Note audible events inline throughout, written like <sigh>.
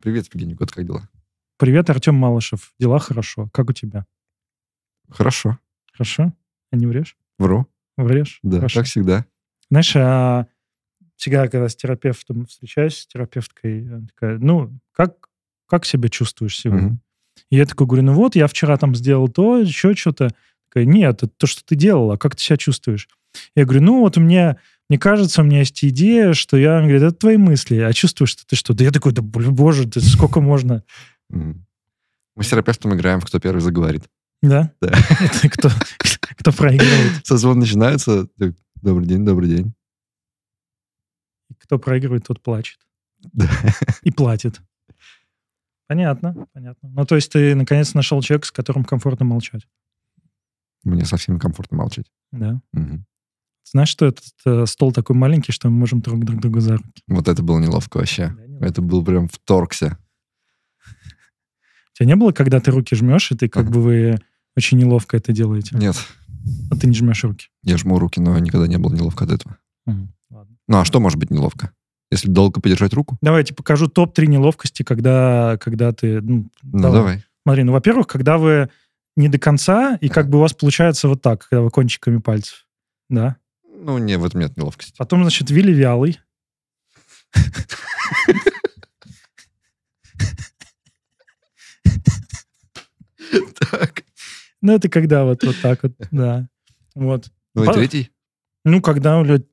Привет, Евгений Год, как дела? Привет, Артем Малышев. Дела хорошо. Как у тебя? Хорошо. Хорошо? А не врешь? Вру. Врешь? Да, Хорошо. как всегда. Знаешь, а всегда, когда с терапевтом встречаюсь, с терапевткой, она такая, ну, как, как себя чувствуешь сегодня? Мгм. И я такой говорю, ну вот, я вчера там сделал то, еще что-то. Такая, нет, это то, что ты делала, как ты себя чувствуешь? Я говорю, ну вот мне, мне кажется, у меня есть идея, что я, она говорит, это твои мысли, а чувствуешь что ты что? Да я такой, да боже, ты сколько можно? Мы с терапевтом играем «Кто первый заговорит». Да? Да. Это кто, кто проигрывает? Созвон начинается. Добрый день, добрый день. Кто проигрывает, тот плачет. Да. И платит. Понятно, понятно. Ну, то есть ты, наконец, нашел человека, с которым комфортно молчать. Мне совсем комфортно молчать. Да. Мгм. Знаешь, что этот э, стол такой маленький, что мы можем друг друг другу за руки? Вот это было неловко вообще. Да, неловко. Это был прям вторгся. У тебя не было, когда ты руки жмешь, и ты как Ага. бы вы очень неловко это делаете? Нет, А ты не жмешь руки? я жму руки, но никогда не было неловко от этого. Ладно. Ну а что может быть неловко? Если долго подержать руку? Давай я тебе покажу топ-3 неловкости, когда, когда ты... Ну, Ну давай. давай. Смотри, ну, во-первых, когда вы не до конца, и как бы у вас получается вот так, когда вы кончиками пальцев. Да? Ну, не, в этом нет неловкости. Потом, значит, Вилли вялый. Так. Ну, это когда вот, вот так вот, да. Вот. Ну и третий? Ну, когда, блядь...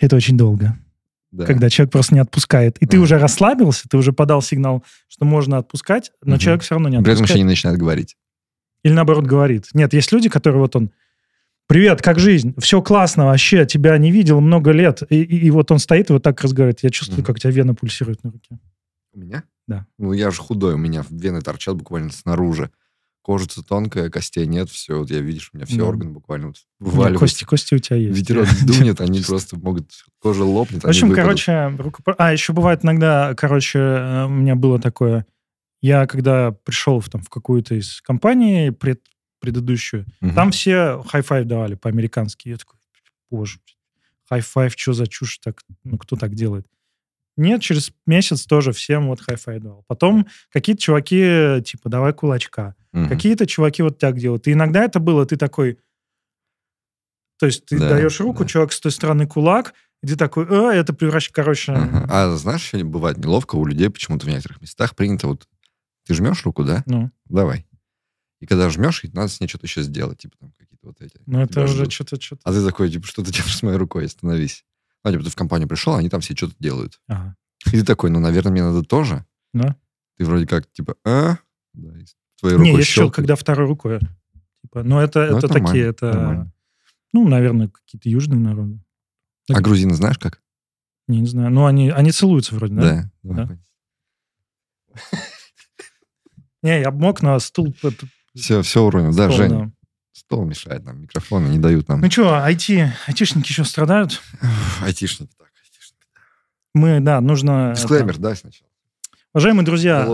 Это очень долго. Да. Когда человек просто не отпускает. И ты уже расслабился, ты уже подал сигнал, что можно отпускать, но человек все равно не При этом еще отпускает. не начинает говорить. Или наоборот говорит. Нет, есть люди, которые вот он... Привет, как жизнь? Все классно вообще, тебя не видел много лет. И, и- и вот он стоит и вот так разговаривает. Я чувствую, Мгм. как у тебя вена пульсирует на руке. У меня? Да. Ну, я же худой, у меня вены торчат буквально снаружи. Кожица тонкая, костей нет, все. Вот я, видишь, у меня все Да. органы буквально вот вываливаются. кости, кости у тебя есть. Ветерок дунет, они просто могут... Кожа лопнет, В общем, короче, рукопр- А, еще бывает иногда, короче, э, у меня было такое... Я когда пришел в, там, в какую-то из компаний пред, предыдущую, Мгм. там все high five давали по-американски. Я такой, боже, high five, что за чушь так? Ну, кто так делает? Нет, через месяц тоже всем вот high five давал. Потом какие-то чуваки, типа, давай кулачка. Мгм. Какие-то чуваки вот так делают. И иногда это было, ты такой... То есть ты Да, даешь руку, да. человек с той стороны кулак, и ты такой, а, это превращает, короче... Ага. А знаешь, еще бывает неловко у людей почему-то в некоторых местах принято вот... Ты жмешь руку, да? Ну, Давай. И когда жмешь, надо с ней что-то еще сделать. Типа там какие-то вот эти. ну это уже что-то, что-то... А ты такой, типа, что ты делаешь с моей рукой? Остановись. Ну, типа, ты в компанию пришел, они там все что-то делают. Ага. И ты такой, ну, наверное, мне надо тоже. Да? Ты вроде как, типа, а? Да, и твоей Не, рукой есть еще, щелкает. когда второй рукой. Типа, ну, это, Ну, это это такие, это... нормально. Ну, наверное, какие-то южные народы. А грузины знаешь как? Не, не знаю. Ну, они, они целуются вроде, да? Да. Да? Не, я мог на стул... Все, все уронил. Да, стол, Женя, да. стол мешает нам, микрофоны не дают нам. Ну что, IT, айтишники еще страдают? <laughs> Айтишники так, айтишники. Мы, да, нужно... Дисклеймер, да, сначала? Уважаемые друзья.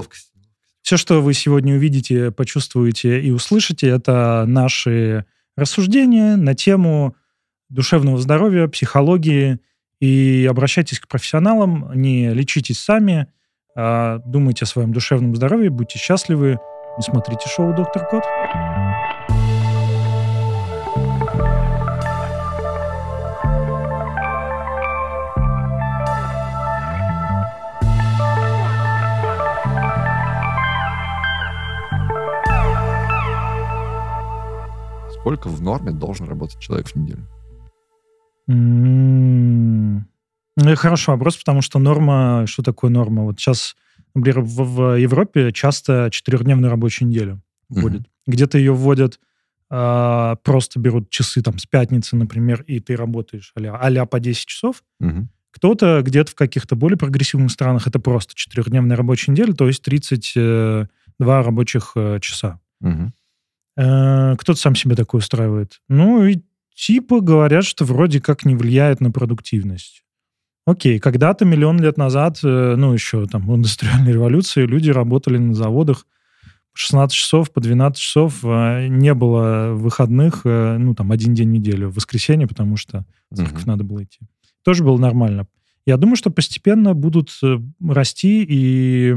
Все, что вы сегодня увидите, почувствуете и услышите, это наши рассуждения на тему душевного здоровья, психологии. И обращайтесь к профессионалам, не лечитесь сами, а думайте о своем душевном здоровье, будьте счастливы, не смотрите шоу «Доктор Кот». Сколько в норме должен работать человек в неделю? М, Ну, это хороший вопрос, потому что норма... Что такое норма? Вот сейчас, например, в, в Европе часто четырехдневную рабочую неделю Мгм. вводят. Где-то ее вводят, а, просто берут часы там с пятницы, например, и ты работаешь а-ля, а-ля по 10 часов. Мгм. Кто-то где-то в каких-то более прогрессивных странах это просто четырехдневная рабочая неделя, то есть 32 рабочих э, часа. Э, Кто-то сам себе такое устраивает. Ну и типа говорят, что вроде как не влияет на продуктивность. Окей, когда-то миллион лет назад, э, ну еще там в индустриальной революции, люди работали на заводах по 16 часов, по 12 часов, э, не было выходных, э, ну там один день в неделю, в воскресенье, потому что в церковь Мгм. надо было идти. Тоже было нормально. Я думаю, что постепенно будут э, расти, и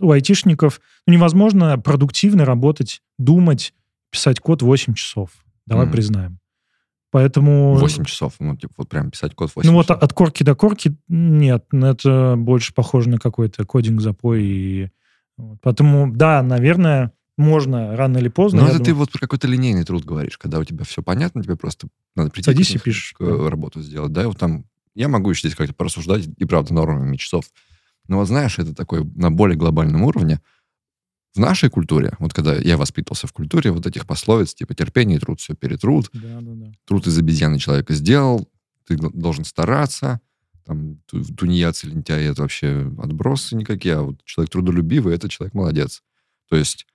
у айтишников ну, невозможно продуктивно работать, думать, писать код 8 часов. Давай mm. признаем. Поэтому... 8 часов, ну, типа, вот прям писать код 8 Ну, часов. вот от корки до корки нет, это больше похоже на какой-то кодинг-запой. И... Поэтому, да, наверное, можно рано или поздно. Но это думаю... ты вот про какой-то линейный труд говоришь, когда у тебя все понятно, тебе просто надо прийти Садись и пишешь. работу сделать, да, и вот там я могу еще здесь как-то порассуждать, и правда, нормами часов. Но вот знаешь, это такой на более глобальном уровне. В нашей культуре, вот когда я воспитывался в культуре вот этих пословиц, типа терпение труд, все перетрут. Да, да, да. Труд из обезьяны человека сделал, ты должен стараться. Там тунеядцы, лентяи, это вообще отбросы никакие, а вот человек трудолюбивый, это человек молодец. То есть,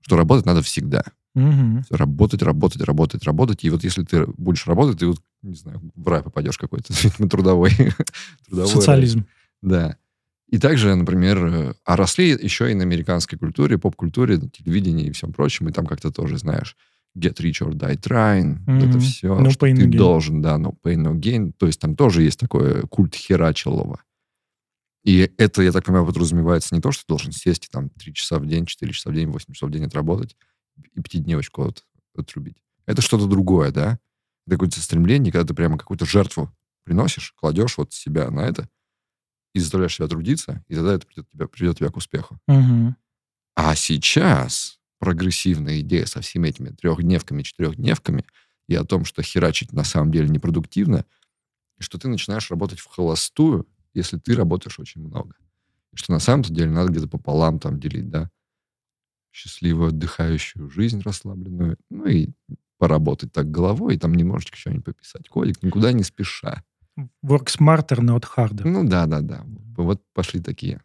что работать надо всегда. Угу. Работать, работать, работать, работать. И вот если ты будешь работать, ты вот, не знаю, в рай попадешь какой-то, <laughs> трудовой. <laughs> трудовой Социализм. Рай. Да. И также, например, э, а росли еще и на американской культуре, поп-культуре, телевидении и всем прочем, и там как-то тоже, знаешь, get rich or die trying, mm-hmm. это все, no что ты должен, да, no pain, no gain. То есть там тоже есть такой культ херачилова. И это, я так понимаю, подразумевается не то, что ты должен сесть и там 3 часа в день, 4 часа в день, 8 часов в день отработать и пятидневочку вот отрубить. Это что-то другое, да? Это какое-то стремление, когда ты прямо какую-то жертву приносишь, кладешь вот себя на это, и заставляешь себя трудиться, и тогда это придет тебя, приведет тебя к успеху. Угу. А сейчас прогрессивная идея со всеми этими трехдневками, четырехдневками и о том, что херачить на самом деле непродуктивно, и что ты начинаешь работать в холостую, если ты работаешь очень много. И что на самом-то деле надо где-то пополам там делить, да, счастливую отдыхающую жизнь расслабленную, ну и поработать так головой, и там немножечко что-нибудь пописать, кодик, никуда не спеша. Work smarter, not harder. Ну да, да, да. Вот пошли такие.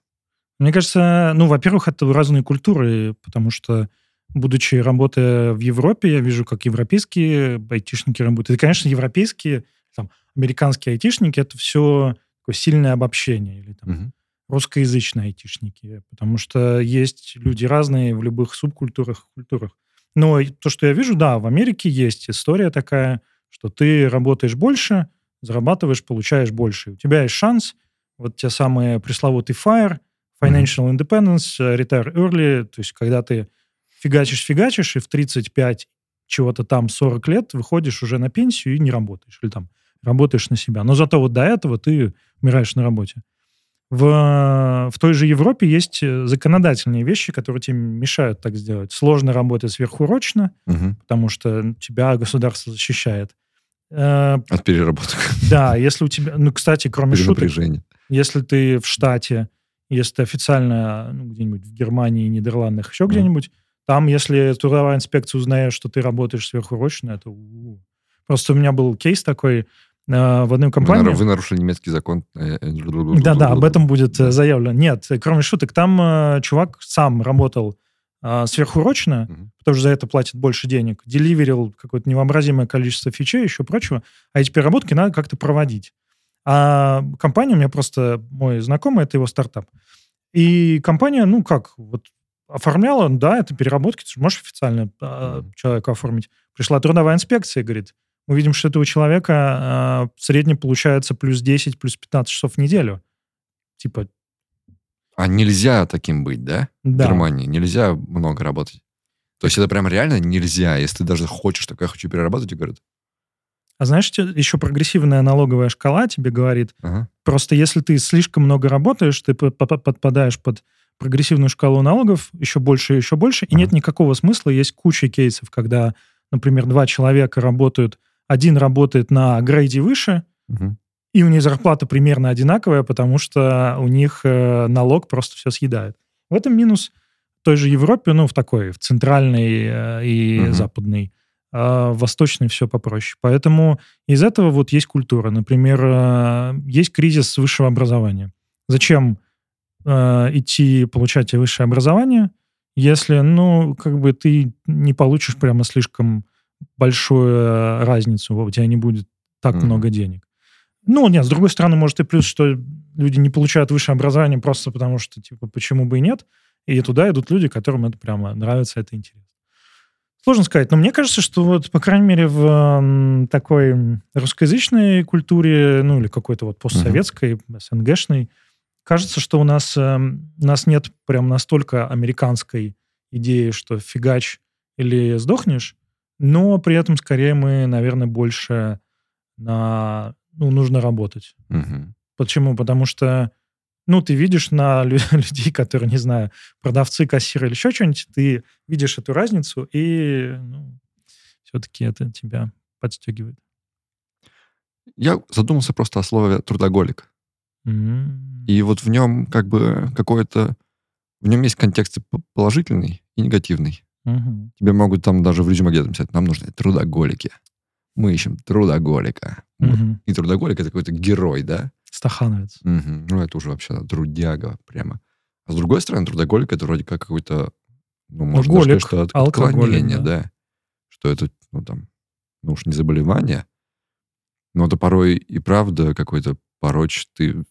Мне кажется, ну, во-первых, это разные культуры, потому что, будучи работая в Европе, я вижу, как европейские айтишники работают. И, конечно, европейские, там, американские айтишники, это все такое сильное обобщение. Или там угу. русскоязычные айтишники. Потому что есть люди разные в любых субкультурах, культурах. Но то, что я вижу, да, в Америке есть история такая, что ты работаешь больше, зарабатываешь, получаешь больше. У тебя есть шанс, вот те самые пресловутый FIRE, Financial Independence, э, Retire Early, то есть когда ты фигачишь-фигачишь, и в 35 чего-то там 40 лет выходишь уже на пенсию и не работаешь, или там работаешь на себя. Но зато вот до этого ты умираешь на работе. В, в той же Европе есть э, законодательные вещи, которые тебе мешают так сделать. Сложно работать сверхурочно, угу. потому что тебя государство защищает. Э, От переработок. Да, если у тебя... Ну, кстати, кроме шуток, если ты в штате, если ты официально ну, где-нибудь в Германии, Нидерландах, еще mm. где-нибудь, там, если трудовая инспекция узнает, что ты работаешь сверхурочно, это... Просто у меня был кейс такой, э, в одной компании... Вы, вы нарушили немецкий закон. Да-да, об этом <laughs> будет заявлено. Нет, кроме шуток, там э, чувак сам работал а, сверхурочно, угу. потому что за это платят больше денег, деливерил какое-то невообразимое количество фичей, еще прочего, а эти переработки надо как-то проводить. А компания, у меня просто мой знакомый, это его стартап. И компания, ну как, вот оформляла, да, это переработки, ты можешь официально mm человека оформить. Пришла трудовая инспекция, говорит, мы видим, что этого человека а, в среднем получается плюс 10, плюс 15 часов в неделю. Типа, а нельзя таким быть, да? Да. В Германии нельзя много работать. То есть это прям реально нельзя. Если ты даже хочешь, так я хочу перерабатывать, и говорят. А знаешь, еще прогрессивная налоговая шкала тебе говорит, ага. просто если ты слишком много работаешь, ты подпадаешь под прогрессивную шкалу налогов еще больше и еще больше, и ага. нет никакого смысла. Есть куча кейсов, когда, например, два человека работают, один работает на грейде выше, угу и у них зарплата примерно одинаковая, потому что у них э, налог просто все съедает. В этом минус той же Европе, ну, в такой, в центральной э, и угу. западной. А в восточной все попроще. Поэтому из этого вот есть культура. Например, э, есть кризис высшего образования. Зачем идти получать высшее образование, если, ну, как бы ты не получишь прямо слишком большую разницу, у тебя не будет так mm много денег. Ну, нет, с другой стороны, может и плюс, что люди не получают высшее образование просто потому, что, типа, почему бы и нет. И туда идут люди, которым это прямо нравится, это интересно. Сложно сказать, но мне кажется, что вот, по крайней мере, в такой русскоязычной культуре, ну или какой-то вот постсоветской, СНГшной, кажется, что у нас, эм, у нас нет прям настолько американской идеи, что фигач или сдохнешь, но при этом скорее мы, наверное, больше на... Ну, нужно работать. Мгм. Почему? Потому что, ну, ты видишь на лю- <laughs> людей, которые, не знаю, продавцы, кассиры или еще что-нибудь, ты видишь эту разницу, и ну, все-таки это тебя подстегивает. Я задумался просто о слове трудоголик. М. И вот в нем как бы какой-то... В нем есть контекст и п- положительный и негативный. Мгм. Тебе могут там даже в резюме где-то написать, нам нужны трудоголики. Мы ищем трудоголика. Вот. Мгм. И трудоголик это какой-то герой, да? Стахановец. Мгм. Ну, это уже вообще трудяга прямо. А с другой стороны, трудоголик это вроде как какой-то, ну, можно даже Алкоголик, сказать, что от- отклонение, да. да. Что это, ну, там, ну уж не заболевание, но это порой и правда какой-то пороч... Ты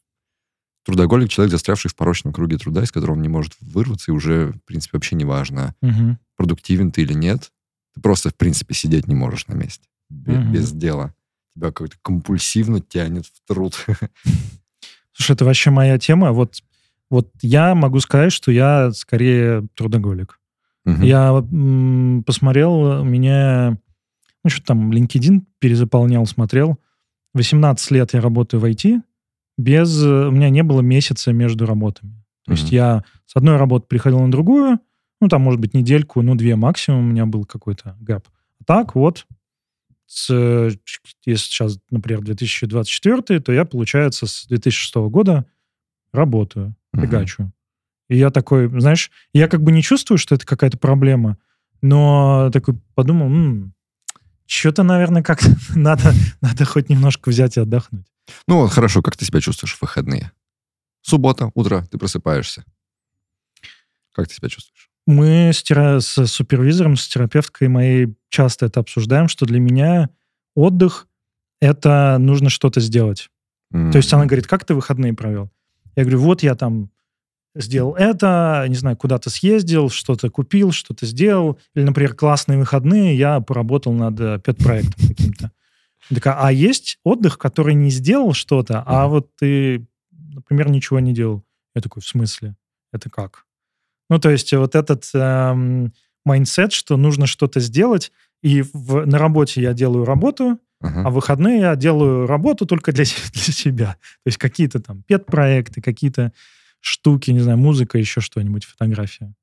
трудоголик, человек, застрявший в порочном круге труда, из которого он не может вырваться, и уже, в принципе, вообще не важно, Мгм. продуктивен ты или нет. Ты просто, в принципе, сидеть не можешь на месте. Мгм. Без дела. Тебя какой-то компульсивно тянет в труд. <laughs> Слушай, это вообще моя тема. Вот, вот я могу сказать, что я скорее трудоголик. Мгм. Я м, посмотрел, у меня, ну, что там, LinkedIn перезаполнял, смотрел. 18 лет я работаю в IT, без, у меня не было месяца между работами. То есть Мгм. я с одной работы приходил на другую, ну, там, может быть, недельку, ну, две максимум у меня был какой-то гэп. А так вот, если сейчас, например, 2024, то я, получается, с 2006 года работаю, фигачу. И я такой, знаешь, я как бы не чувствую, что это какая-то проблема, но такой подумал, что-то, наверное, как-то <laughs> надо, надо хоть немножко взять и отдохнуть. Ну, вот хорошо, как ты себя чувствуешь в выходные? Суббота, утро, ты просыпаешься. Как ты себя чувствуешь? Мы с, тера- с супервизором, с терапевткой моей часто это обсуждаем, что для меня отдых — это нужно что-то сделать. То есть она говорит, как ты выходные провел? Я говорю, вот я там сделал это, не знаю, куда-то съездил, что-то купил, что-то сделал. Или, например, классные выходные, я поработал над э, пет-проектом каким-то. Такая, а есть отдых, который не сделал что-то, а вот ты, например, ничего не делал. Я такой, в смысле? Это как? Ну, то есть вот этот эм, mindset, что нужно что-то сделать, и в- на работе я делаю работу, Ага. а в выходные я делаю работу только для, <laughs> для себя. То есть какие-то там pet -проекты, какие-то штуки, не знаю, музыка, еще что-нибудь, фотография.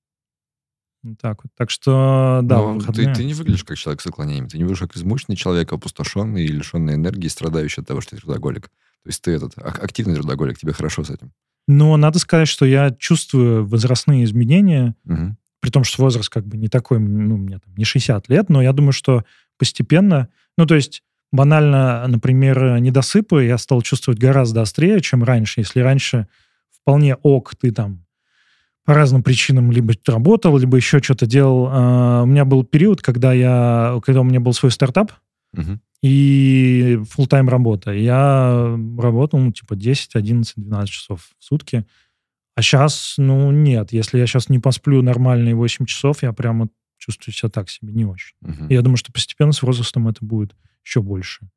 Вот так вот. Так что, да, Но выходные... ты, ты не выглядишь как человек с отклонениями. Ты не выглядишь как измученный человек, опустошенный и лишенный энергии, страдающий от того, что ты трудоголик. То есть ты этот ак- активный трудоголик, тебе хорошо с этим. Но надо сказать, что я чувствую возрастные изменения, Мгм. при том, что возраст как бы не такой, ну, мне там не 60 лет, но я думаю, что постепенно, ну, то есть банально, например, недосыпы я стал чувствовать гораздо острее, чем раньше. Если раньше вполне ок, ты там по разным причинам либо работал, либо еще что-то делал. А, У меня был период, когда я, когда у меня был свой стартап Мгм. И full-time работа. Я работал, ну, типа 10, 11, 12 часов в сутки. А сейчас, ну, нет. Если я сейчас не посплю нормальные 8 часов, я прямо чувствую себя так себе, не очень. И я думаю, что постепенно с возрастом это будет еще больше.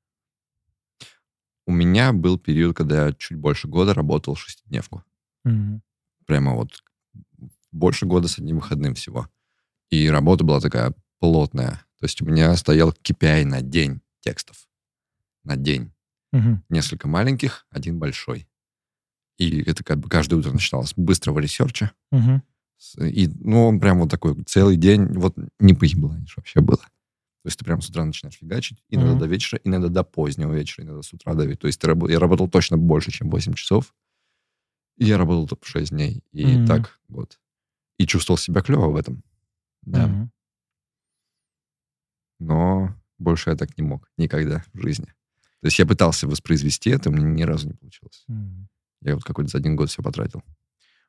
У меня был период, когда я чуть больше года работал шестидневку. Мгм. Прямо вот больше года с одним выходным всего. И работа была такая плотная. То есть у меня стоял KPI на день текстов. На день. Мгм. Несколько маленьких, один большой. И это как бы каждое утро начиналось с быстрого research а. С- И, ну, он прям вот такой целый день, вот не поебланишь вообще было. То есть ты прям с утра начинаешь фигачить, иногда Мгм. до вечера, иногда до позднего вечера, иногда с утра до вечера. То есть ты рабо- я работал точно больше, чем 8 часов. И я работал топ 6 дней. И Мгм. так вот. И чувствовал себя клево в этом. Да. Мгм. Но больше я так не мог никогда в жизни. То есть я пытался воспроизвести это, у меня ни разу не получилось. Мгм. Я вот какой-то за один год все потратил.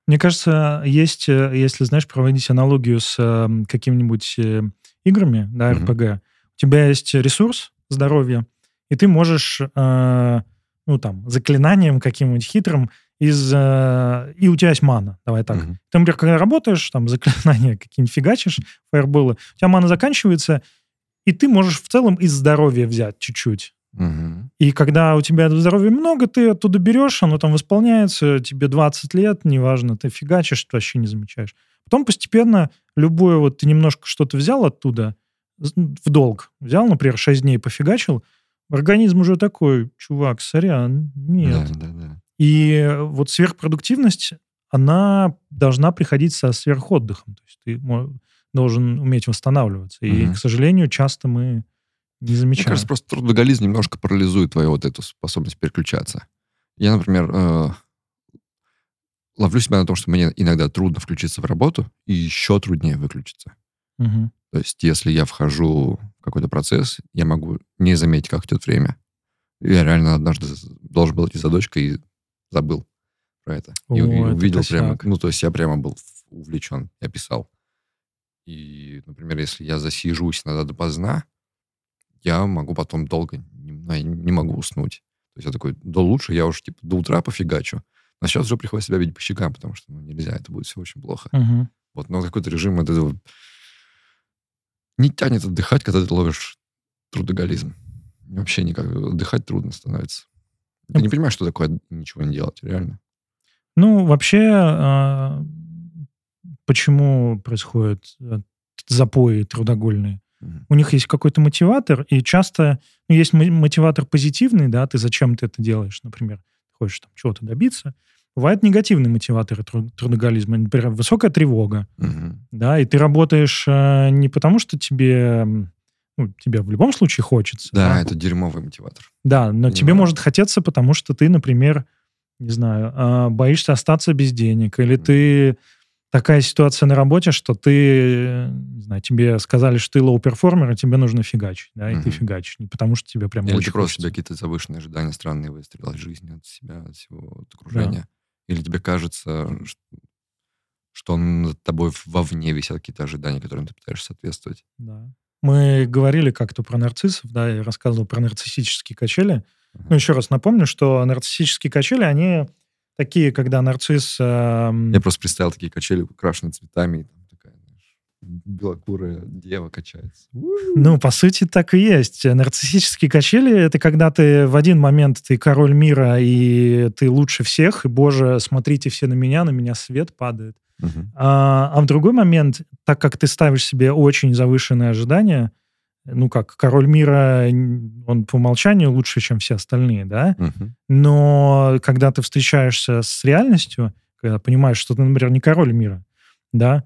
Мне кажется, есть, э, если, знаешь, проводить аналогию с э, какими-нибудь э, играми, да, Мгм. РПГ, у тебя есть ресурс здоровья, и ты можешь, э, ну, там, заклинанием каким-нибудь хитрым из... Э, и у тебя есть мана, давай так. Мгм. Ты, например, когда работаешь, там, заклинания какие-нибудь фигачишь, фаерболы, у тебя мана заканчивается, и ты можешь в целом из здоровья взять чуть-чуть. Мгм. И когда у тебя здоровья много, ты оттуда берешь, оно там восполняется, тебе 20 лет, неважно, ты фигачишь, ты вообще не замечаешь. Потом постепенно любое, вот ты немножко что-то взял оттуда, в долг, взял, например, 6 дней пофигачил, организм уже такой, чувак, сорян, нет. Да, да, да. И вот сверхпродуктивность, она должна приходить со сверхотдыхом. То есть ты должен уметь восстанавливаться. И, Мгм. к сожалению, часто мы не Мне замечаем. кажется, просто трудоголизм немножко парализует твою вот эту способность переключаться. Я, например, э, ловлю себя на том, что мне иногда трудно включиться в работу, и еще труднее выключиться. Мгм. То есть, если я вхожу в какой-то процесс, я могу не заметить, как идет время. Я реально однажды должен был идти за дочкой и забыл про это. И, О, и это увидел прямо, косяк. ну, то есть я прямо был увлечен, я писал. И, например, если я засижусь иногда допоздна, я могу потом долго, не, ну, могу уснуть. То есть я такой, да лучше я уж типа до утра пофигачу. Но сейчас уже приходится себя видеть по щекам, потому что ну, нельзя, это будет все очень плохо. Мгм. Вот, но какой-то режим вот этого не тянет отдыхать, когда ты ловишь трудоголизм. Вообще никак. Отдыхать трудно становится. Ты не понимаешь, что такое ничего не делать, реально. Ну, вообще, а, почему происходят э, запои трудогольные? У них есть какой-то мотиватор, и часто ну, есть мо- мотиватор позитивный, да, ты зачем ты это делаешь, например, хочешь там чего-то добиться. Бывают негативные мотиваторы тру- трудоголизма, например, высокая тревога, Мгм. да, и ты работаешь э, не потому, что тебе, ну, тебе в любом случае хочется. Да, это дерьмовый мотиватор. Да, но тебе Понимаю. может хотеться, потому что ты, например, не знаю, а, боишься остаться без денег, или ты такая ситуация на работе, что ты, не знаю, тебе сказали, что ты low performer, и тебе нужно фигачить, да, и ты Мгм. фигачишь. Не потому что тебе прям Или очень ты просто хочется. себе какие-то завышенные ожидания странные выстроил от жизни, от себя, от всего от окружения. Или тебе кажется, ш- что над тобой вовне висят какие-то ожидания, которым ты пытаешься соответствовать. Да. Мы говорили как-то про нарциссов, да, я рассказывал про нарциссические качели. Ага. Ну, еще раз напомню, что нарциссические качели, они такие, когда нарцисс... эм, Я просто представил такие качели, украшенные цветами, и там такая, знаешь, белокурая дева качается. Ну, по сути, так и есть. Нарциссические качели — это когда ты в один момент ты король мира, и ты лучше всех, и, боже, смотрите все на меня, на меня свет падает. Мгм. А, а в другой момент, так как ты ставишь себе очень завышенные ожидания, ну как, король мира, он по умолчанию лучше, чем все остальные, да? Мгм. Но когда ты встречаешься с реальностью, когда понимаешь, что ты, например, не король мира, да,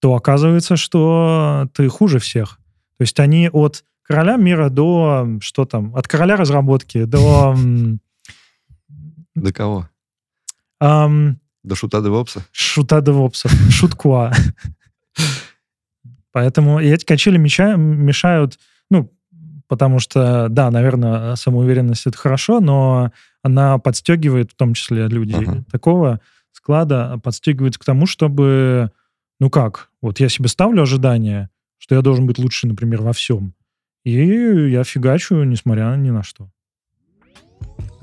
то оказывается, что ты хуже всех. То есть они от короля мира до, что там, от короля разработки до... <laughs> До кого? До шута девопса? шута девопсов, шуткуа. <laughs> Поэтому и эти качели меча- мешают, ну, потому что, да, наверное, самоуверенность это хорошо, но она подстегивает, в том числе людей Ага. такого склада, подстегивает к тому, чтобы, ну как, вот я себе ставлю ожидания, что я должен быть лучше, например, во всем. И я фигачу, несмотря ни на что.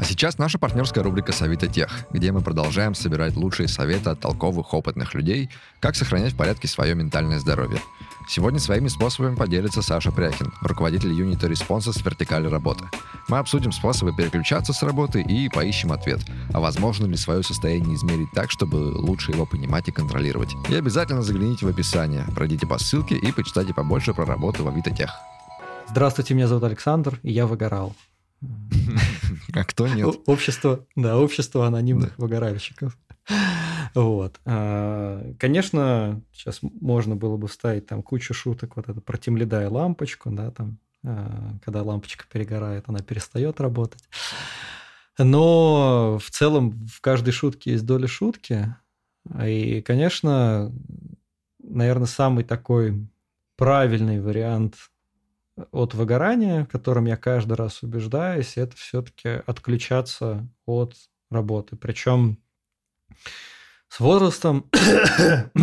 А сейчас наша партнерская рубрика «Совета тех», где мы продолжаем собирать лучшие советы от толковых, опытных людей, как сохранять в порядке свое ментальное здоровье. Сегодня своими способами поделится Саша Пряхин, руководитель юнита Responses вертикали работы. Мы обсудим способы переключаться с работы и поищем ответ, а возможно ли свое состояние измерить так, чтобы лучше его понимать и контролировать. И обязательно загляните в описание, пройдите по ссылке и почитайте побольше про работу в Авито Тех. Здравствуйте, меня зовут Александр, и я выгорал. <laughs> А кто нет? Общество, да, общество анонимных выгоральщиков. Вот. А, Конечно, сейчас можно было бы вставить там кучу шуток, вот это про темледа и лампочку, да, там, а, когда лампочка перегорает, она перестает работать. Но в целом в каждой шутке есть доля шутки. И, конечно, наверное, самый такой правильный вариант от выгорания, в котором я каждый раз убеждаюсь, это все-таки отключаться от работы. Причем с возрастом <coughs>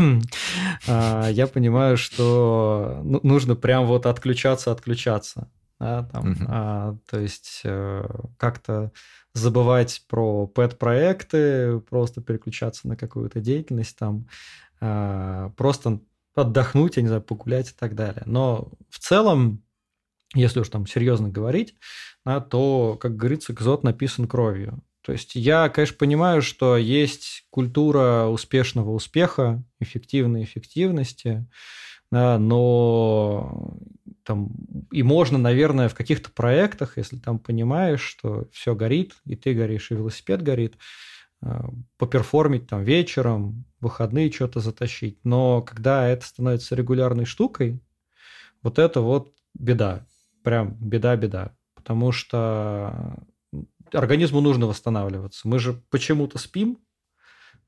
а, я понимаю, что ну, нужно прям вот отключаться, отключаться. да, там, Мгм. а, то есть э, как-то забывать про пэт-проекты, просто переключаться на какую-то деятельность там, а, просто отдохнуть, я не знаю, погулять и так далее. Но в целом, если уж там серьезно говорить, то, как говорится, экзот написан кровью. То есть я, конечно, понимаю, что есть культура успешного успеха, эффективной эффективности, да, но там и можно, наверное, в каких-то проектах, если там понимаешь, что все горит, и ты горишь, и велосипед горит, э, поперформить там вечером, выходные что-то затащить. Но когда это становится регулярной штукой, вот это вот беда. Прям беда-беда. Потому что организму нужно восстанавливаться. Мы же почему-то спим,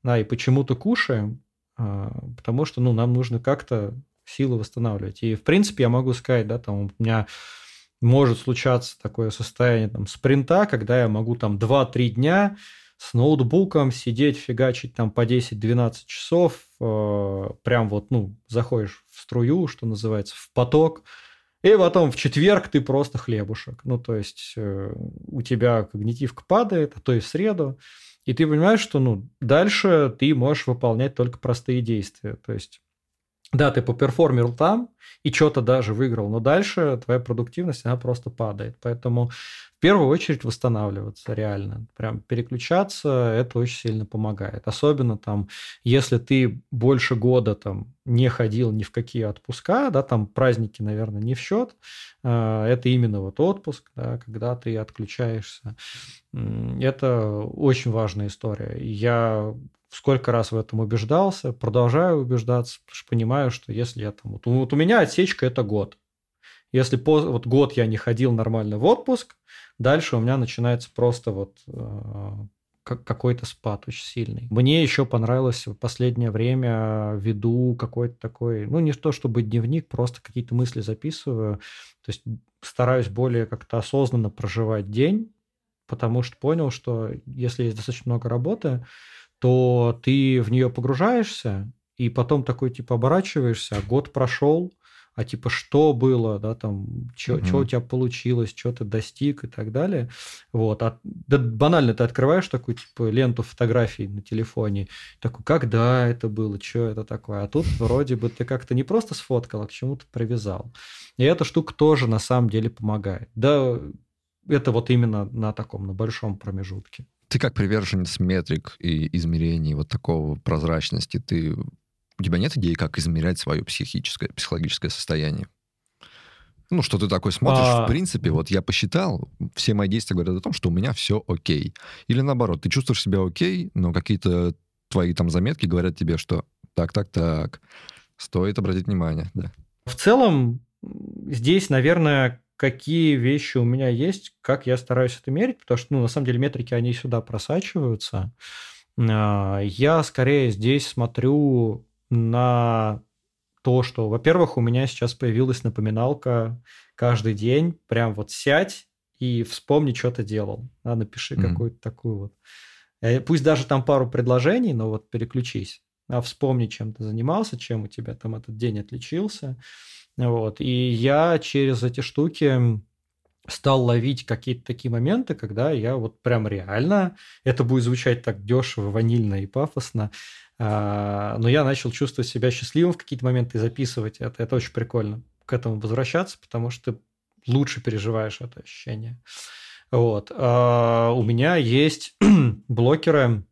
да, и почему-то кушаем, а, потому что, ну, нам нужно как-то силы восстанавливать. И, в принципе, я могу сказать, да, там у меня может случаться такое состояние там спринта, когда я могу там 2-3 дня с ноутбуком сидеть, фигачить там по 10-12 часов, э, прям вот, ну, заходишь в струю, что называется, в поток, и потом в четверг ты просто хлебушек. Ну, то есть э, у тебя когнитивка падает, а то и в среду. И ты понимаешь, что ну, дальше ты можешь выполнять только простые действия. То есть да, ты поперформил там и что-то даже выиграл, но дальше твоя продуктивность, она просто падает. Поэтому в первую очередь восстанавливаться реально. Прям переключаться, это очень сильно помогает. Особенно там, если ты больше года там не ходил ни в какие отпуска, да, там праздники, наверное, не в счет. А, это именно вот отпуск, да, когда ты отключаешься. Это очень важная история. Я сколько раз в этом убеждался, продолжаю убеждаться, потому что понимаю, что если я там... Вот, вот у меня отсечка – это год. Если по, вот год я не ходил нормально в отпуск, дальше у меня начинается просто вот э, какой-то спад очень сильный. Мне еще понравилось в последнее время веду какой-то такой, ну не то чтобы дневник, просто какие-то мысли записываю. То есть стараюсь более как-то осознанно проживать день, потому что понял, что если есть достаточно много работы, то ты в нее погружаешься, и потом такой типа оборачиваешься, а год прошел, а типа что было, да, там, что угу. у тебя получилось, что ты достиг и так далее. Вот. А, да, банально ты открываешь такую типа ленту фотографий на телефоне, такой, когда это было, что это такое. А тут вроде бы ты как-то не просто сфоткал, а к чему-то привязал. И эта штука тоже на самом деле помогает. Да, это вот именно на таком, на большом промежутке. Ты как приверженец метрик и измерений вот такого прозрачности, ты у тебя нет идеи, как измерять свое психическое, психологическое состояние? Ну, что ты такой смотришь, а... в принципе, вот я посчитал, все мои действия говорят о том, что у меня все окей. Или наоборот, ты чувствуешь себя окей, но какие-то твои там заметки говорят тебе, что так, так, так, стоит обратить внимание, да. В целом, здесь, наверное, какие вещи у меня есть, как я стараюсь это мерить, потому что, ну, на самом деле, метрики, они сюда просачиваются. А, я скорее здесь смотрю на то, что, во-первых, у меня сейчас появилась напоминалка каждый день, прям вот сядь и вспомни, что ты делал. Да, напиши mm-hmm. какую-то такую вот. Э, пусть даже там пару предложений, но вот переключись. А вспомни, чем ты занимался, чем у тебя там этот день отличился. Вот. И я через эти штуки стал ловить какие-то такие моменты, когда я вот прям реально, это будет звучать так дешево, ванильно и пафосно, а, но я начал чувствовать себя счастливым в какие-то моменты и записывать это. Это очень прикольно к этому возвращаться, потому что ты лучше переживаешь это ощущение. Вот. А, у меня есть <clears throat> блокеры,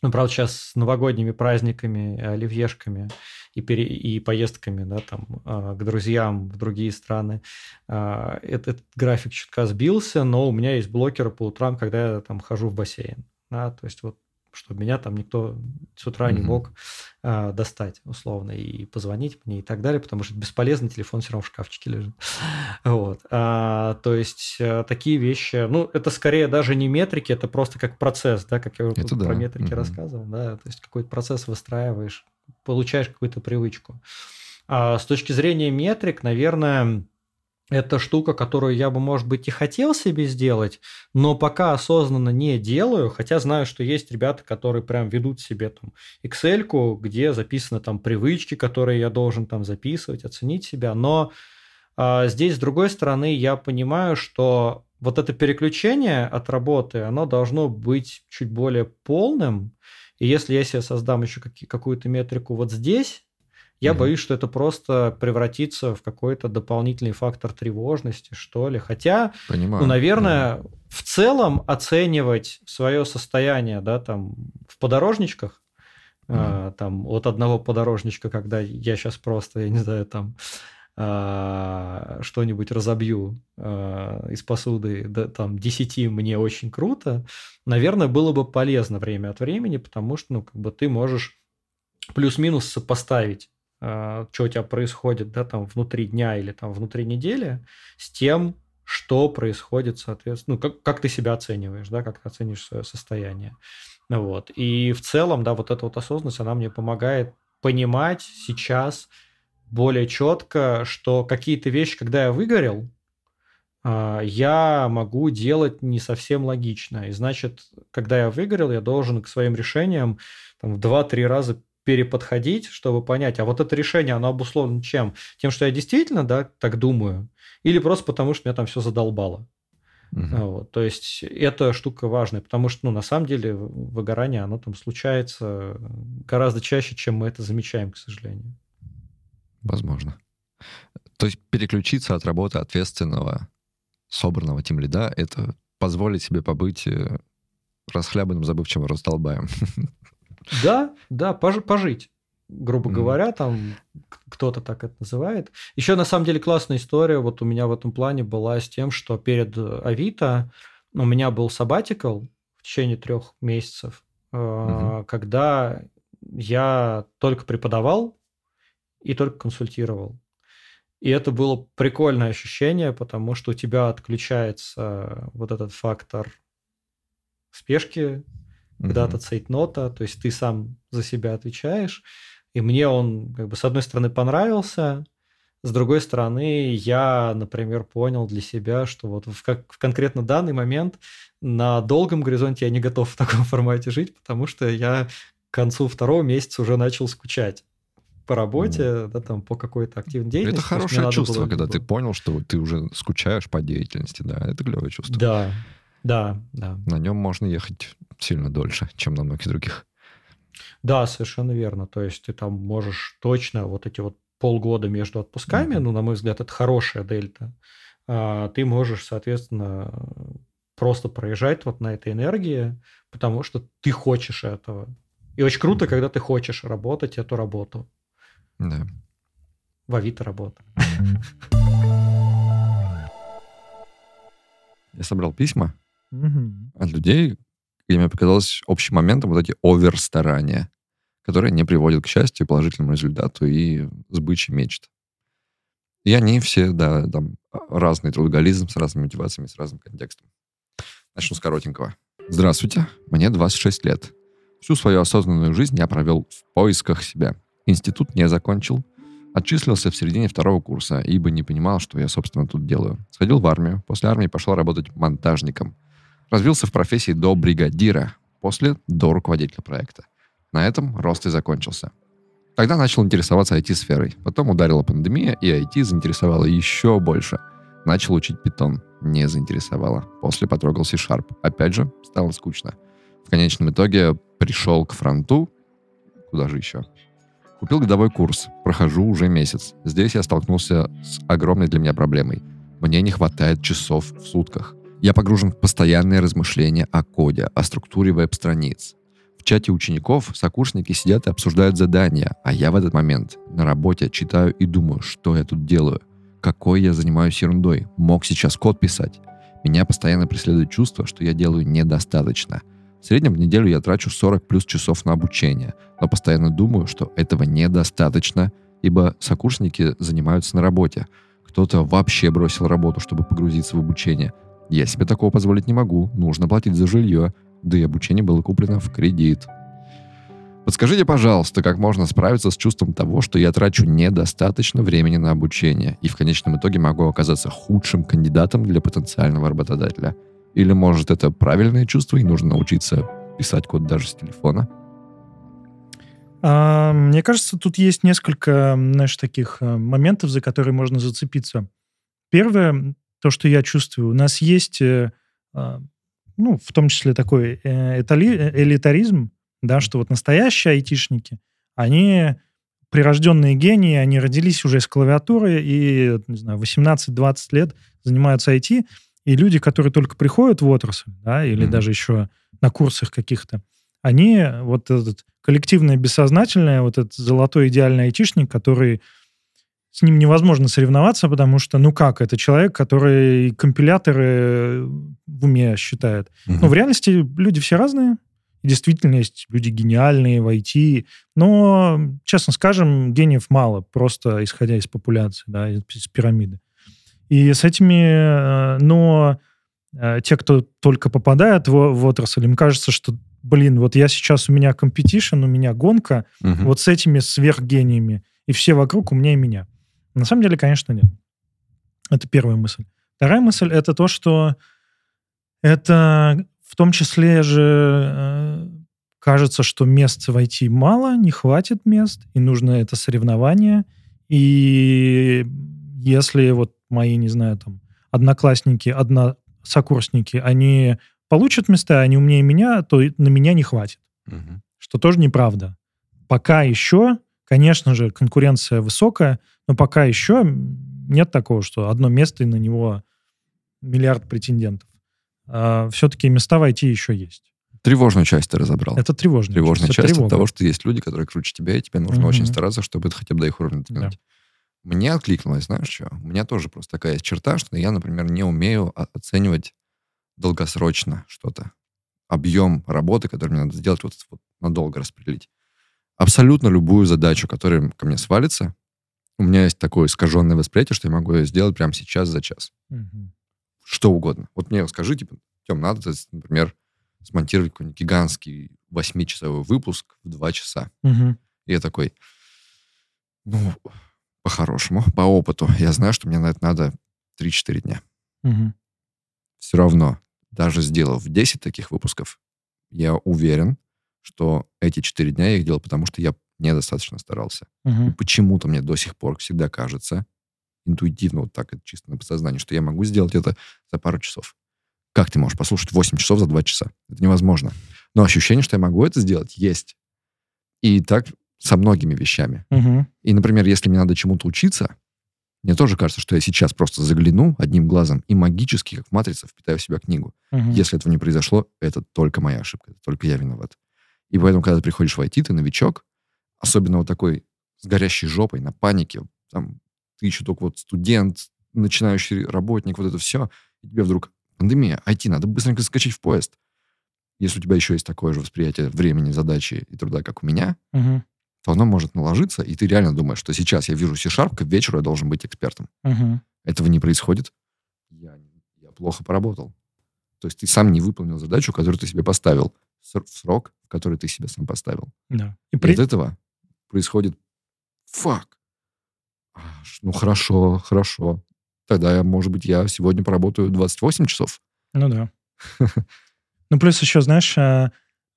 ну, правда, сейчас с новогодними праздниками, оливьешками и, пере, и поездками, да, там, а, к друзьям в другие страны. А, этот, этот график чутка сбился, но у меня есть блокеры по утрам, когда я там хожу в бассейн. Да, то есть вот чтобы меня там никто с утра mm-hmm. не мог а, достать, условно, и позвонить мне и так далее, потому что бесполезно, телефон все равно в шкафчике лежит. <laughs> Вот. А, то есть а, такие вещи, ну, это скорее даже не метрики, это просто как процесс, да, как я это про да. метрики mm-hmm. рассказывал, да, то есть какой-то процесс выстраиваешь, получаешь какую-то привычку. А с точки зрения метрик, наверное, это штука, которую я бы, может быть, и хотел себе сделать, но пока осознанно не делаю, хотя знаю, что есть ребята, которые прям ведут себе там Excel, где записаны там привычки, которые я должен там записывать, оценить себя, но а, здесь, с другой стороны, я понимаю, что вот это переключение от работы, оно должно быть чуть более полным. И если я себе создам еще какую-то метрику вот здесь, я mm боюсь, что это просто превратится в какой-то дополнительный фактор тревожности, что ли. Хотя, Понимаю. ну, наверное, mm в целом оценивать свое состояние, да, там, в подорожничках, mm а, там, от одного подорожничка, когда я сейчас просто, я не знаю, там, а, что-нибудь разобью а, из посуды, да, там, 10 мне очень круто, наверное, было бы полезно время от времени, потому что, ну, как бы ты можешь плюс-минус сопоставить а, что у тебя происходит, да, там внутри дня или там внутри недели, с тем, что происходит, соответственно, ну, как, как ты себя оцениваешь, да, как ты оценишь свое состояние. Вот. И в целом, да, вот эта вот осознанность, она мне помогает понимать сейчас, более четко, что какие-то вещи, когда я выгорел, а, я могу делать не совсем логично. И значит, когда я выгорел, я должен к своим решениям там, в 2-3 раза переподходить, чтобы понять, а вот это решение, оно обусловлено чем? Тем, что я действительно да, так думаю, или просто потому, что меня там все задолбало. Угу. Вот, то есть эта штука важная, потому что, ну, на самом деле, выгорание, оно там случается гораздо чаще, чем мы это замечаем, к сожалению. Возможно. То есть переключиться от работы ответственного, собранного тем лида, это позволить себе побыть э, расхлябанным, забывчивым раздолбаем. <laughs> Да, да, пож, пожить, грубо говоря, там кто-то так это называет. Еще на самом деле классная история вот у меня в этом плане была с тем, что перед Авито у меня был сабатикл в течение трех месяцев, mm-hmm. когда я только преподавал, и только консультировал. И это было прикольное ощущение, потому что у тебя отключается вот этот фактор спешки, mm-hmm. когда-то цейтнота, то есть ты сам за себя отвечаешь. И мне он, как бы, с одной стороны, понравился, с другой стороны, я, например, понял для себя, что вот в, как, в конкретно данный момент на долгом горизонте я не готов в таком <laughs> формате жить, потому что я к концу второго месяца уже начал скучать по работе, mm. да, там, по какой-то активной деятельности. Это хорошее чувство, было... когда ты понял, что ты уже скучаешь по деятельности, да, это клевое чувство. Да, да, да. На нем можно ехать сильно дольше, чем на многих других. Да, совершенно верно. То есть ты там можешь точно вот эти вот полгода между отпусками, mm-hmm. ну, на мой взгляд, это хорошая дельта, а, ты можешь, соответственно, просто проезжать вот на этой энергии, потому что ты хочешь этого. И очень круто, когда ты хочешь работать эту работу. Да. В Авито работа. Я собрал письма от людей, где мне показалось общим моментом вот эти оверстарания, которые не приводят к счастью, положительному результату и сбыче мечт. И они все, да, там разный трудоголизм с разными мотивациями, с разным контекстом. Начну с коротенького. Здравствуйте, мне 26 лет. Всю свою осознанную жизнь я провел в поисках себя. Институт не закончил. Отчислился в середине второго курса, ибо не понимал, что я, собственно, тут делаю. Сходил в армию. После армии пошел работать монтажником. Развился в профессии до бригадира. После — до руководителя проекта. На этом рост и закончился. Тогда начал интересоваться IT-сферой. Потом ударила пандемия, и IT заинтересовало еще больше. Начал учить питон. Не заинтересовало. После потрогал C-Sharp. Опять же, стало скучно. В конечном итоге пришел к фронту. Куда же еще? Купил годовой курс, прохожу уже месяц. Здесь я столкнулся с огромной для меня проблемой. Мне не хватает часов в сутках. Я погружен в постоянные размышления о коде, о структуре веб-страниц. В чате учеников сокурсники сидят и обсуждают задания, а я в этот момент на работе читаю и думаю, что я тут делаю, какой я занимаюсь ерундой, мог сейчас код писать. Меня постоянно преследует чувство, что я делаю недостаточно – в среднем в неделю я трачу 40 плюс часов на обучение, но постоянно думаю, что этого недостаточно, ибо сокурсники занимаются на работе. Кто-то вообще бросил работу, чтобы погрузиться в обучение. Я себе такого позволить не могу, нужно платить за жилье, да и обучение было куплено в кредит. Подскажите, пожалуйста, как можно справиться с чувством того, что я трачу недостаточно времени на обучение и в конечном итоге могу оказаться худшим кандидатом для потенциального работодателя – или, может, это правильное чувство, и нужно научиться писать код даже с телефона? А, мне кажется, тут есть несколько, знаешь, таких э, моментов, за которые можно зацепиться. Первое, то, что я чувствую. У нас есть, э, а, ну, в том числе такой э, элитаризм, да, что вот настоящие айтишники, они прирожденные гении, они родились уже с клавиатуры и, не знаю, 18-20 лет занимаются IT, и люди, которые только приходят в отрасль, да, или mm-hmm. даже еще на курсах каких-то, они, вот этот коллективное бессознательное, вот этот золотой идеальный айтишник, который с ним невозможно соревноваться, потому что, ну как, это человек, который компиляторы в уме считает. Угу. Но в реальности люди все разные. Действительно, есть люди гениальные в IT, но, честно скажем, гениев мало, просто исходя из популяции, да, из, из пирамиды. И с этими, э, но э, те, кто только попадает в, в отрасль, им кажется, что, блин, вот я сейчас, у меня competition, у меня гонка, угу. вот с этими сверхгениями, и все вокруг умнее меня. На самом деле, конечно, нет. Это первая мысль. Вторая мысль — это то, что это в том числе же э, кажется, что мест в IT мало, не хватит мест, и нужно это соревнование. И если вот мои, не знаю, там, одноклассники, односокурсники, они получат места, они умнее меня, то на меня не хватит. Угу. Что тоже неправда. Пока еще, конечно же, конкуренция высокая, но пока еще нет такого, что одно место и на него миллиард претендентов. А все-таки места в IT еще есть. Тревожную часть ты разобрал. Это тревожная, тревожная часть. часть от того, что есть люди, которые круче тебя, и тебе нужно угу. очень стараться, чтобы это хотя бы до их уровня догнать. Да. Мне откликнулось, знаешь что? У меня тоже просто такая черта, что я, например, не умею оценивать долгосрочно что-то. Объем работы, который мне надо сделать, вот, вот надолго распределить. Абсолютно любую задачу, которая ко мне свалится, у меня есть такое искаженное восприятие, что я могу ее сделать прямо сейчас за час. Угу. Что угодно. Вот мне скажи, типа, Тем, надо, например, смонтировать какой-нибудь гигантский восьмичасовой выпуск в два часа. Угу. И я такой, ну, по-хорошему, по опыту, я знаю, что мне на это надо 3-4 дня. Угу. Все равно, даже сделав 10 таких выпусков, я уверен, что эти 4 дня я их делал, потому что я недостаточно старался. Угу. Почему-то мне до сих пор всегда кажется, интуитивно, вот так, чисто на подсознании, что я могу сделать это за пару часов. Как ты можешь послушать 8 часов за 2 часа? Это невозможно. Но ощущение, что я могу это сделать, есть. И так со многими вещами. Угу. И, например, если мне надо чему-то учиться, мне тоже кажется, что я сейчас просто загляну одним глазом и магически, как в «Матрице», впитаю в себя книгу. Угу. Если этого не произошло, это только моя ошибка, это только я виноват. И поэтому, когда ты приходишь в IT, ты новичок, особенно вот такой с горящей жопой, на панике, там, ты еще только вот студент, начинающий работник, вот это все, и тебе вдруг пандемия, IT, надо быстренько скачать в поезд. Если у тебя еще есть такое же восприятие времени, задачи и труда, как у меня, угу. То оно может наложиться, и ты реально думаешь, что сейчас я вижу C-Sharp, к вечеру я должен быть экспертом. Угу. Этого не происходит. Я, я плохо поработал. То есть ты сам не выполнил задачу, которую ты себе поставил в срок, который ты себе сам поставил. Да. И, при... и от этого происходит фак. Ну, хорошо, хорошо. Тогда, может быть, я сегодня поработаю 28 часов. Ну да. <laughs> Ну, плюс еще, знаешь, а,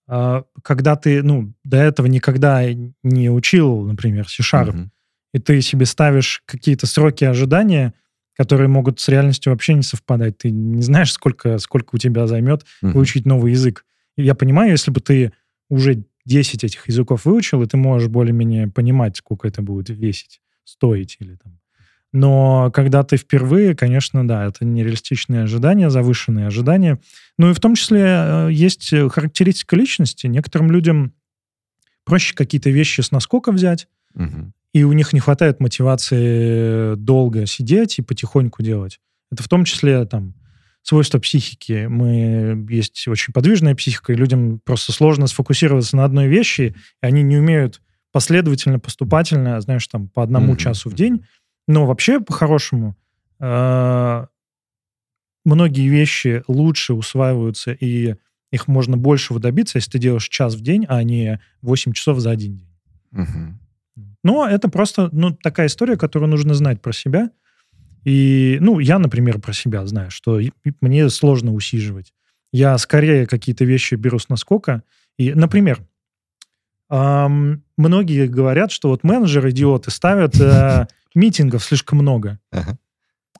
когда ты, ну, до этого никогда не учил, например, C-Sharp, и ты себе ставишь какие-то сроки ожидания, которые могут с реальностью вообще не совпадать. Ты не знаешь, сколько, сколько у тебя займет выучить новый язык. И я понимаю, если бы ты уже 10 этих языков выучил, и ты можешь более-менее понимать, сколько это будет весить, стоить или там. Но когда ты впервые, конечно, да, это нереалистичные ожидания, завышенные ожидания. Ну и в том числе э, есть характеристика личности. Некоторым людям проще какие-то вещи с наскока взять, угу. и у них не хватает мотивации долго сидеть и потихоньку делать. Это в том числе там свойства психики. Мы есть очень подвижная психика, и людям просто сложно сфокусироваться на одной вещи, и они не умеют последовательно, поступательно, знаешь, там, по одному mm-hmm. часу в день. Но вообще, по-хорошему, э, многие вещи лучше усваиваются, и их можно большего добиться, если ты делаешь час в день, а не 8 часов за один день. Mm-hmm. Но это просто ну, такая история, которую нужно знать про себя – и, ну, я, например, про себя знаю, что мне сложно усиживать. Я скорее какие-то вещи беру с наскока. И, например, эм, многие говорят, что вот менеджеры идиоты ставят э, митингов слишком много.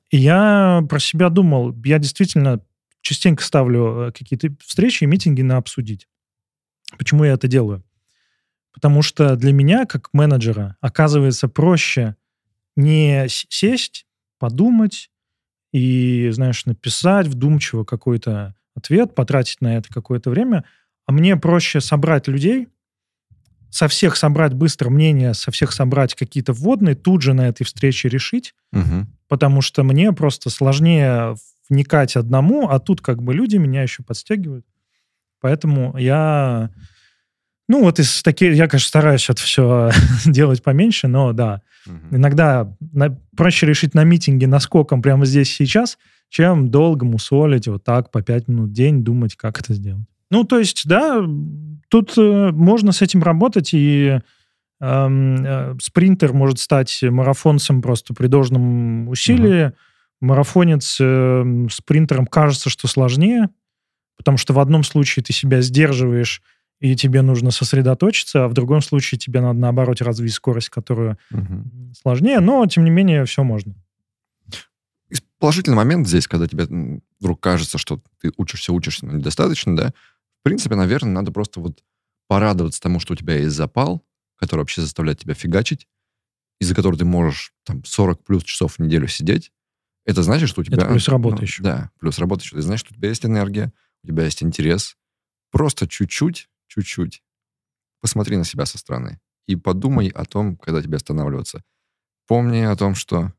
И я про себя думал, я действительно частенько ставлю э, какие-то встречи и митинги на обсудить. Почему я это делаю? Потому что для меня, как менеджера, оказывается проще не сесть, подумать и, знаешь, написать вдумчиво какой-то ответ, потратить на это какое-то время, а мне проще собрать людей, со всех собрать быстро мнение, со всех собрать какие-то вводные, тут же на этой встрече решить, Мгм. потому что мне просто сложнее вникать одному, а тут как бы люди меня еще подстегивают. Поэтому я... Ну, вот из таких... Я, конечно, стараюсь это все <laughs> делать поменьше, но да. Мгм. Иногда на- проще решить на митинге наскоком прямо здесь сейчас, чем долго мусолить вот так по пять минут в день, думать, как это сделать. Ну, то есть, да, тут э, можно с этим работать, и эм, э, спринтер может стать марафонцем просто при должном усилии. Марафонец э, спринтером кажется, что сложнее, потому что в одном случае ты себя сдерживаешь, и тебе нужно сосредоточиться, а в другом случае тебе надо, наоборот, развить скорость, которую Мгм. сложнее, но, тем не менее, все можно. Положительный момент здесь, когда тебе вдруг кажется, что ты учишься, учишься, но недостаточно, да, принципе, наверное, надо просто вот порадоваться тому, что у тебя есть запал, который вообще заставляет тебя фигачить, из-за которого ты можешь там 40 плюс часов в неделю сидеть. Это значит, что у тебя... плюс работа ну, еще. Да, плюс работа еще. Это значит, что у тебя есть энергия, у тебя есть интерес. Просто чуть-чуть, чуть-чуть посмотри на себя со стороны и подумай о том, когда тебе останавливаться. Помни о том, что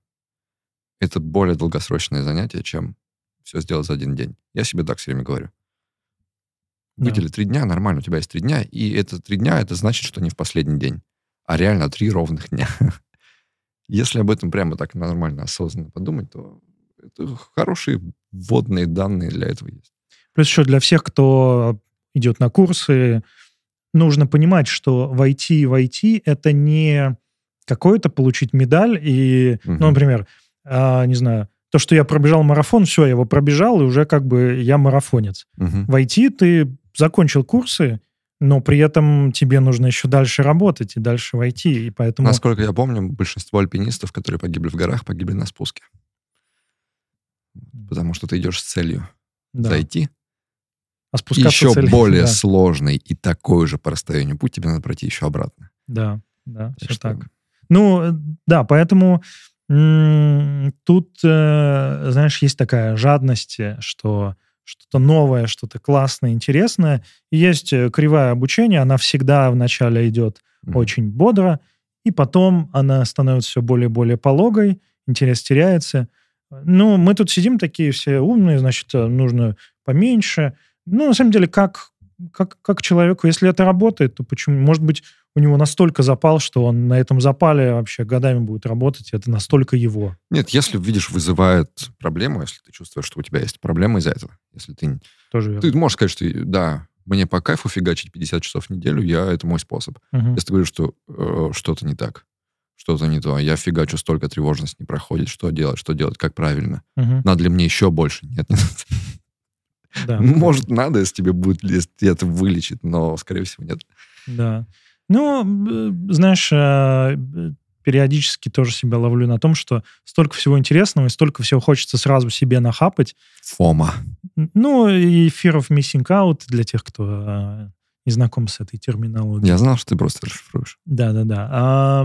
это более долгосрочное занятие, чем все сделать за один день. Я себе так все время говорю. Выдели три дня, нормально, у тебя есть три дня, и это три дня, это значит, что не в последний день, а реально три ровных дня. <laughs> Если об этом прямо так нормально, осознанно подумать, то это хорошие вводные данные для этого есть. Плюс еще для всех, кто идет на курсы, нужно понимать, что войти в IT это не какое-то получить медаль и, Мгм. ну, например, а, не знаю, то, что я пробежал марафон, все, я его пробежал, и уже как бы я марафонец. Мгм. В IT ты закончил курсы, но при этом тебе нужно еще дальше работать и дальше войти, и поэтому... Насколько я помню, большинство альпинистов, которые погибли в горах, погибли на спуске. Потому что ты идешь с целью да. зайти. А спускаться еще цель- более да, сложный и такой же по расстоянию путь тебе надо пройти еще обратно. Да, да, Так все что- так. Ну, э, да, поэтому м, тут, э, знаешь, есть такая жадность, э, что что-то новое, что-то классное, интересное. И есть э, кривая обучения, она всегда вначале идет Мгм. очень бодро, и потом она становится все более и более пологой, интерес теряется. Ну, мы тут сидим такие все умные, значит, э, нужно поменьше. Ну, на самом деле, как, как, как человеку, если это работает, то почему? Может быть, у него настолько запал, что он на этом запале вообще годами будет работать, и это настолько его. Нет, если видишь, вызывает проблему, если ты чувствуешь, что у тебя есть проблема из-за этого, если ты... Тоже верно. Ты можешь сказать, что да, мне по кайфу фигачить 50 часов в неделю, я, это мой способ. Мгм. Если ты говоришь, что э, что-то не так, что-то не то, я фигачу, столько тревожность не проходит, что делать, что делать, как правильно. Мгм. Надо ли мне еще больше? Нет, не надо. Да. <laughs> Может, надо, если тебе будет, если это вылечит, но, скорее всего, нет. Да. Ну, знаешь, э, периодически тоже себя ловлю на том, что столько всего интересного и столько всего хочется сразу себе нахапать. Фома. Ну, и fear of missing out для тех, кто э, не знаком с этой терминологией. Я знал, что ты просто расшифруешь. Да-да-да.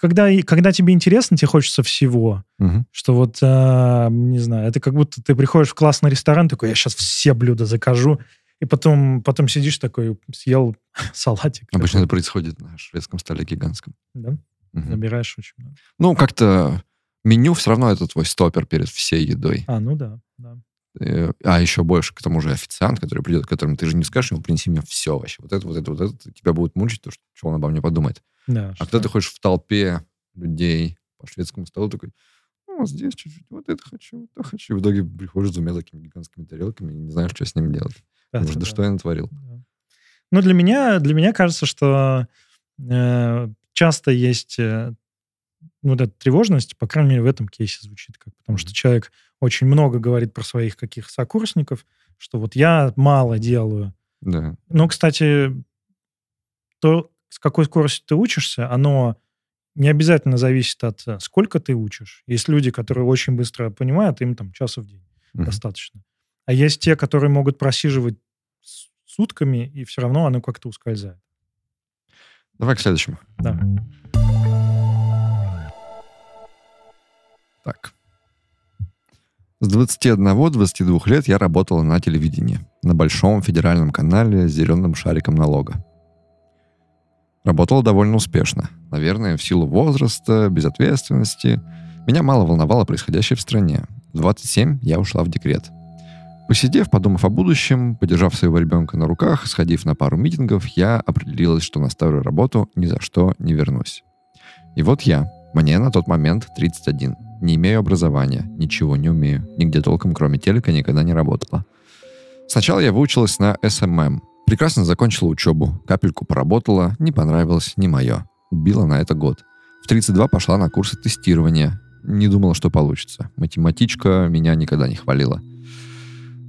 Когда, когда тебе интересно, тебе хочется всего. Мгм. Что вот, а, не знаю, это как будто ты приходишь в классный ресторан, такой, я сейчас все блюда закажу, и потом, потом сидишь такой, съел <laughs> салатик. Обычно такой, это происходит на шведском столе гигантском. да, Мгм. набираешь очень много. Ну, как-то меню все равно это твой стопер перед всей едой. А, ну да, да. Э, А еще больше к тому же официант, который придет, которому ты же не скажешь ему, принеси мне все вообще. Вот это, вот это, вот это. Тебя будет мучить, то, что, что он обо мне подумает. да А что- когда ты ходишь в толпе людей по шведскому столу, такой, ну, вот здесь чуть-чуть, вот это хочу, вот это хочу. И в итоге приходишь с двумя такими гигантскими тарелками и не знаешь, что с ними делать. Да, Думаешь, да, да что я натворил? Да. Ну, для меня, для меня кажется, что э, часто есть э, вот эта тревожность, по крайней мере, в этом кейсе звучит как, потому что человек очень много говорит про своих каких сокурсников, что вот я мало делаю. Да. Но, кстати, то, с какой скоростью ты учишься, оно не обязательно зависит от э, сколько ты учишь. Есть люди, которые очень быстро понимают, им там часов в день Мгм. достаточно. А есть те, которые могут просиживать сутками, и все равно оно как-то ускользает. Давай к следующему. Да. Так. С 21-22 лет я работала на телевидении, на большом федеральном канале с зеленым шариком налога. Работала довольно успешно. Наверное, в силу возраста, безответственности. Меня мало волновало происходящее в стране. В 27 я ушла в декрет. Посидев, подумав о будущем, подержав своего ребенка на руках, сходив на пару митингов, я определилась, что на старую работу ни за что не вернусь. И вот я, мне на тот момент 31. Не имею образования, ничего не умею. Нигде толком, кроме телека, никогда не работала. Сначала я выучилась на SMM. Прекрасно закончила учебу. Капельку поработала, не понравилось, не мое. Убила на это год. В 32 пошла на курсы тестирования. Не думала, что получится. Математичка меня никогда не хвалила.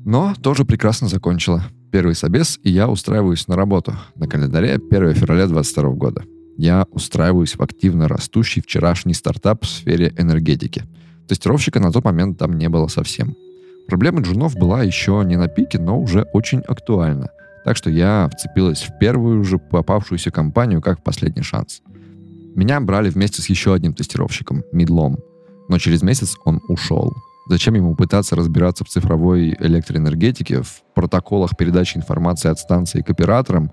Но тоже прекрасно закончила. Первый собес, и я устраиваюсь на работу. На календаре 1 февраля 22 года я устраиваюсь в активно растущий вчерашний стартап в сфере энергетики. Тестировщика на тот момент там не было совсем. Проблема джунов была еще не на пике, но уже очень актуальна. Так что я вцепилась в первую же попавшуюся компанию как в последний шанс. Меня брали вместе с еще одним тестировщиком, Мидлом. Но через месяц он ушел. Зачем ему пытаться разбираться в цифровой электроэнергетике, в протоколах передачи информации от станции к операторам,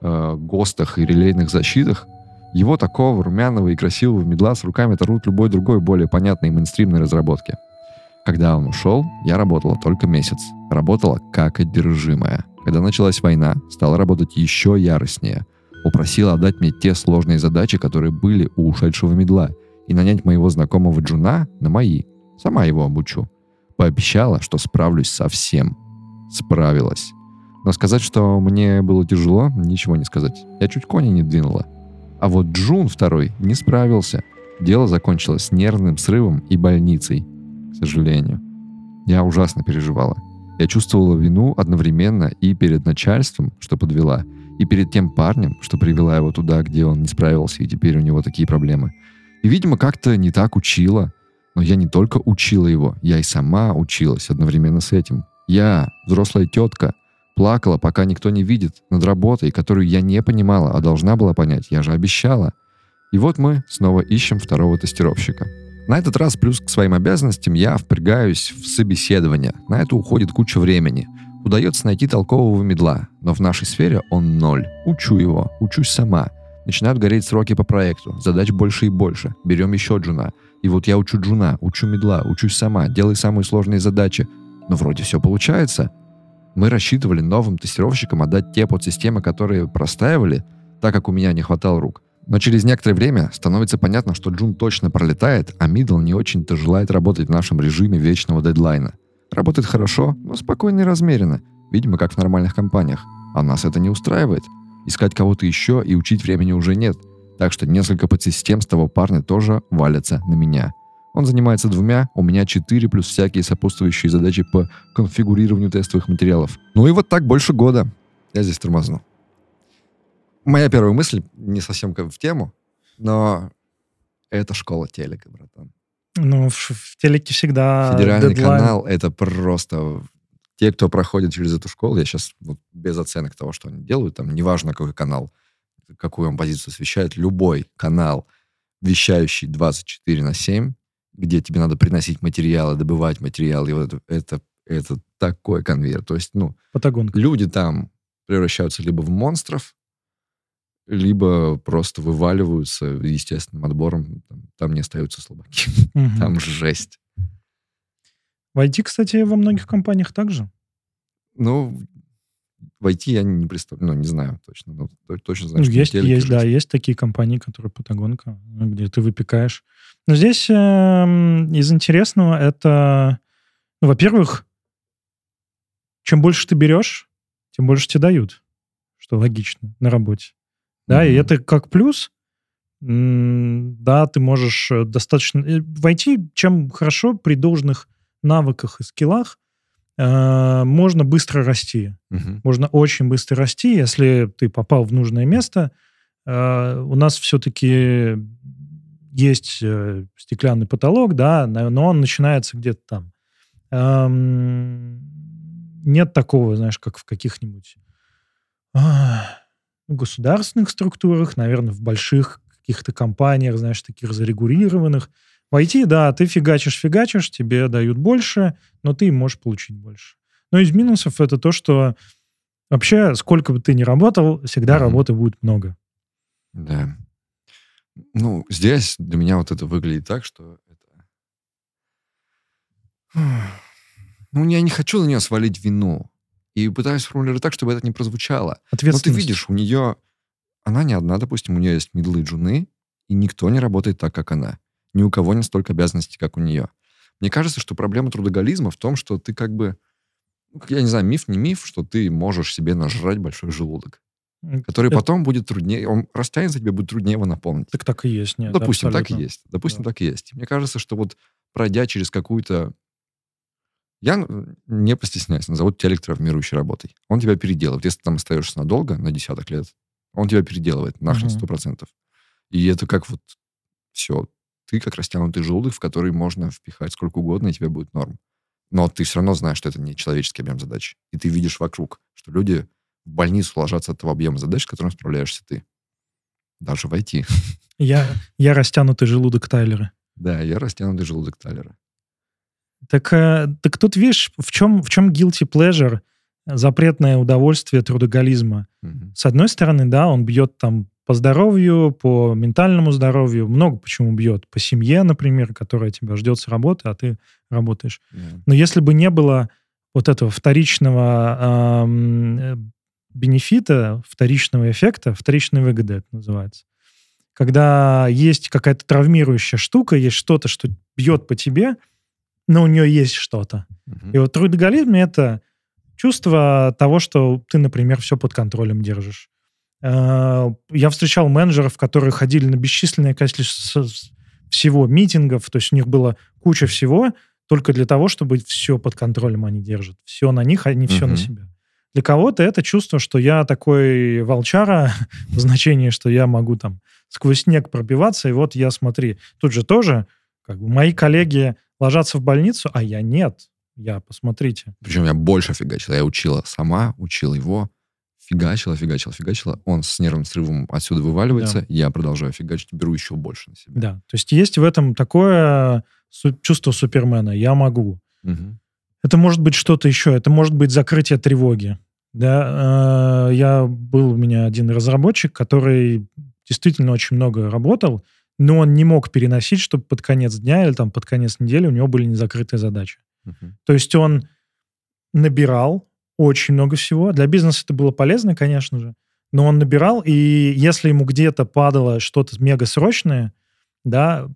э, ГОСТах и релейных защитах? Его такого румяного и красивого медла с руками оторвут любой другой более понятной и мейнстримной разработки. Когда он ушел, я работала только месяц. Работала как одержимая. Когда началась война, стала работать еще яростнее. Упросила отдать мне те сложные задачи, которые были у ушедшего медла, и нанять моего знакомого Джуна на мои. Сама его обучу. Пообещала, что справлюсь со всем. Справилась. Но сказать, что мне было тяжело, ничего не сказать. Я чуть кони не двинула. А вот Джун второй не справился. Дело закончилось нервным срывом и больницей, к сожалению. Я ужасно переживала. Я чувствовала вину одновременно и перед начальством, что подвела, и перед тем парнем, что привела его туда, где он не справился, и теперь у него такие проблемы. И, видимо, как-то не так учила. Но я не только учила его, я и сама училась одновременно с этим. Я, взрослая тетка, плакала, пока никто не видит, над работой, которую я не понимала, а должна была понять, я же обещала. И вот мы снова ищем второго тестировщика. На этот раз плюс к своим обязанностям я впрягаюсь в собеседование. На это уходит куча времени. Удается найти толкового медла, но в нашей сфере он ноль. Учу его, учусь сама. Начинают гореть сроки по проекту, задач больше и больше. Берем еще джуна. И вот я учу джуна, учу мидла, учусь сама, делаю самые сложные задачи. Но вроде все получается. Мы рассчитывали новым тестировщикам отдать те подсистемы, которые простаивали, так как у меня не хватало рук. Но через некоторое время становится понятно, что Джун точно пролетает, а Мидл не очень-то желает работать в нашем режиме вечного дедлайна. Работает хорошо, но спокойно и размеренно, видимо, как в нормальных компаниях. А нас это не устраивает. Искать кого-то еще и учить времени уже нет. Так что несколько подсистем с того парня тоже валятся на меня. Он занимается двумя, у меня четыре, плюс всякие сопутствующие задачи по конфигурированию тестовых материалов. Ну и вот так больше года. Я здесь тормозну. Моя первая мысль не совсем как в тему, но это школа телека, братан. Ну, в, в телеке всегда Федеральный дедлайн. канал — это просто... Те, кто проходит через эту школу, я сейчас вот без оценок того, что они делают, там неважно, какой канал, какую он позицию освещает, любой канал, вещающий 24 на 7, где тебе надо приносить материалы, добывать материалы, и вот это, это, это такой конвейер. То есть, ну, Патагонка. люди там превращаются либо в монстров, либо просто вываливаются естественным отбором. Там, там не остаются слабаки. <laughs> Мгм. Там жесть. В IT, кстати, во многих компаниях также. Ну, войти я не представляю, ну, не знаю точно. но то- точно знаю, Ну, есть, есть, да, есть такие компании, которые Патагонка, где ты выпекаешь. Но здесь эм, из интересного это, ну, во-первых, чем больше ты берешь, тем больше тебе дают, что логично на работе. Да, и Мгм. это как плюс. Да, ты можешь э, достаточно... э, Войти, чем хорошо при должных навыках и скиллах, э, можно быстро расти Мгм. можно очень быстро расти, если ты попал в нужное место. Э, У нас все-таки есть э, стеклянный потолок, да, но он начинается где-то там. Нет такого, знаешь, как в каких-нибудь а, государственных структурах, наверное, в больших каких-то компаниях, знаешь, таких зарегулированных. В IT, да, ты фигачишь, фигачишь, тебе дают больше, но ты можешь получить больше. Но из минусов это то, что вообще, сколько бы ты ни работал, всегда mm-hmm. работы будет много. Да. Ну, здесь для меня вот это выглядит так, что это... <sighs> Ну, я не хочу на нее свалить вину. И пытаюсь сформулировать так, чтобы это не прозвучало. Но ты видишь, у нее... Она не одна, допустим, у нее есть медлы джуны, и никто не работает так, как она. Ни у кого не столько обязанностей, как у нее. Мне кажется, что проблема трудоголизма в том, что ты как бы... Ну, я не знаю, миф не миф, что ты можешь себе нажрать большой желудок который потом будет труднее, он растянется, тебе будет труднее его наполнить. Так так и есть, нет. Допустим, абсолютно. так и есть. Допустим, да. так и есть. Мне кажется, что вот пройдя через какую-то... Я не постесняюсь, назовут тебя электровмирующей работой. Он тебя переделывает. Если ты там остаешься надолго, на десяток лет, он тебя переделывает нахрен сто процентов. И это как вот все. Ты как растянутый желудок, в который можно впихать сколько угодно, и тебе будет норм. Но ты все равно знаешь, что это не человеческий объем задач. И ты видишь вокруг, что люди в больницу ложатся от того объема задач, с которым справляешься ты. Даже войти. Я, <laughs> я растянутый желудок Тайлера. Да, я растянутый желудок Тайлера. Так, э, так тут, видишь, в чем, в чем guilty pleasure, запретное удовольствие трудоголизма. Угу. С одной стороны, да, он бьет там по здоровью, по ментальному здоровью, много почему бьет. По семье, например, которая тебя ждет с работы, а ты работаешь. Yeah. Но если бы не было вот этого вторичного э, бенефита, вторичного эффекта, вторичной выгоды это называется. Когда есть какая-то травмирующая штука, есть что-то, что бьет по тебе, но у нее есть что-то. Uh-huh. И вот трудоголизм — это чувство того, что ты, например, все под контролем держишь. Э, я встречал менеджеров, которые ходили на бесчисленное количество всего митингов, то есть у них было куча всего, только для того, чтобы все под контролем они держат. Все на них, а не все uh-huh. на себя. Для кого-то это чувство, что я такой волчара, <laughs> в значении, что я могу там сквозь снег пробиваться, и вот я, смотри, тут же тоже как бы мои коллеги ложатся в больницу, а я нет. Я, посмотрите. Причем я больше фигачила. Я учила сама, учила его, фигачила, фигачила, фигачила. Он с нервным срывом отсюда вываливается, да. я продолжаю фигачить, беру еще больше на себя. Да, то есть есть в этом такое чувство супермена. Я могу. Угу. Это может быть что-то еще. Это может быть закрытие тревоги. Да, э, я был у меня один разработчик, который действительно очень много работал, но он не мог переносить, чтобы под конец дня или там под конец недели у него были незакрытые задачи. Uh-huh. То есть он набирал очень много всего. Для бизнеса это было полезно, конечно же, но он набирал, и если ему где-то падало что-то мега срочное, да,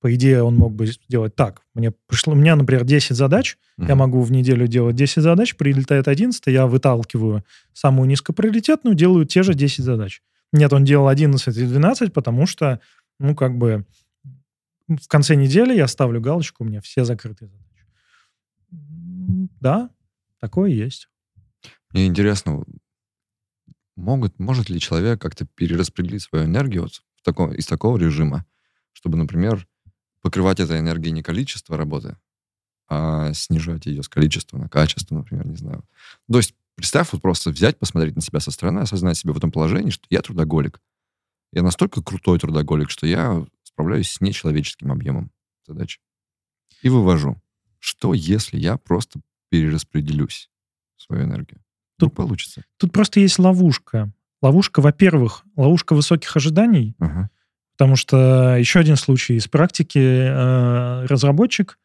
по идее, он мог бы сделать так. Мне пришло, у меня, например, 10 задач, mm-hmm. я могу в неделю делать 10 задач, прилетает 11, я выталкиваю самую низкоприоритетную, делаю те же 10 задач. Нет, он делал 11 и 12, потому что, ну, как бы, в конце недели я ставлю галочку, у меня все закрытые задачи. Да, такое есть. Мне интересно, могут, может ли человек как-то перераспределить свою энергию вот в таком, из такого режима, чтобы, например, покрывать этой энергией не количество работы, а снижать ее с количества на качество, например, не знаю. То есть представь, вот просто взять, посмотреть на себя со стороны, осознать себя в этом положении, что я трудоголик. Я настолько крутой трудоголик, что я справляюсь с нечеловеческим объемом задач. И вывожу. Что, если я просто перераспределюсь свою энергию? Тут получится. Тут просто есть ловушка. Ловушка, во-первых, ловушка высоких ожиданий. Ага. Потому что еще один случай из практики. Э, разработчик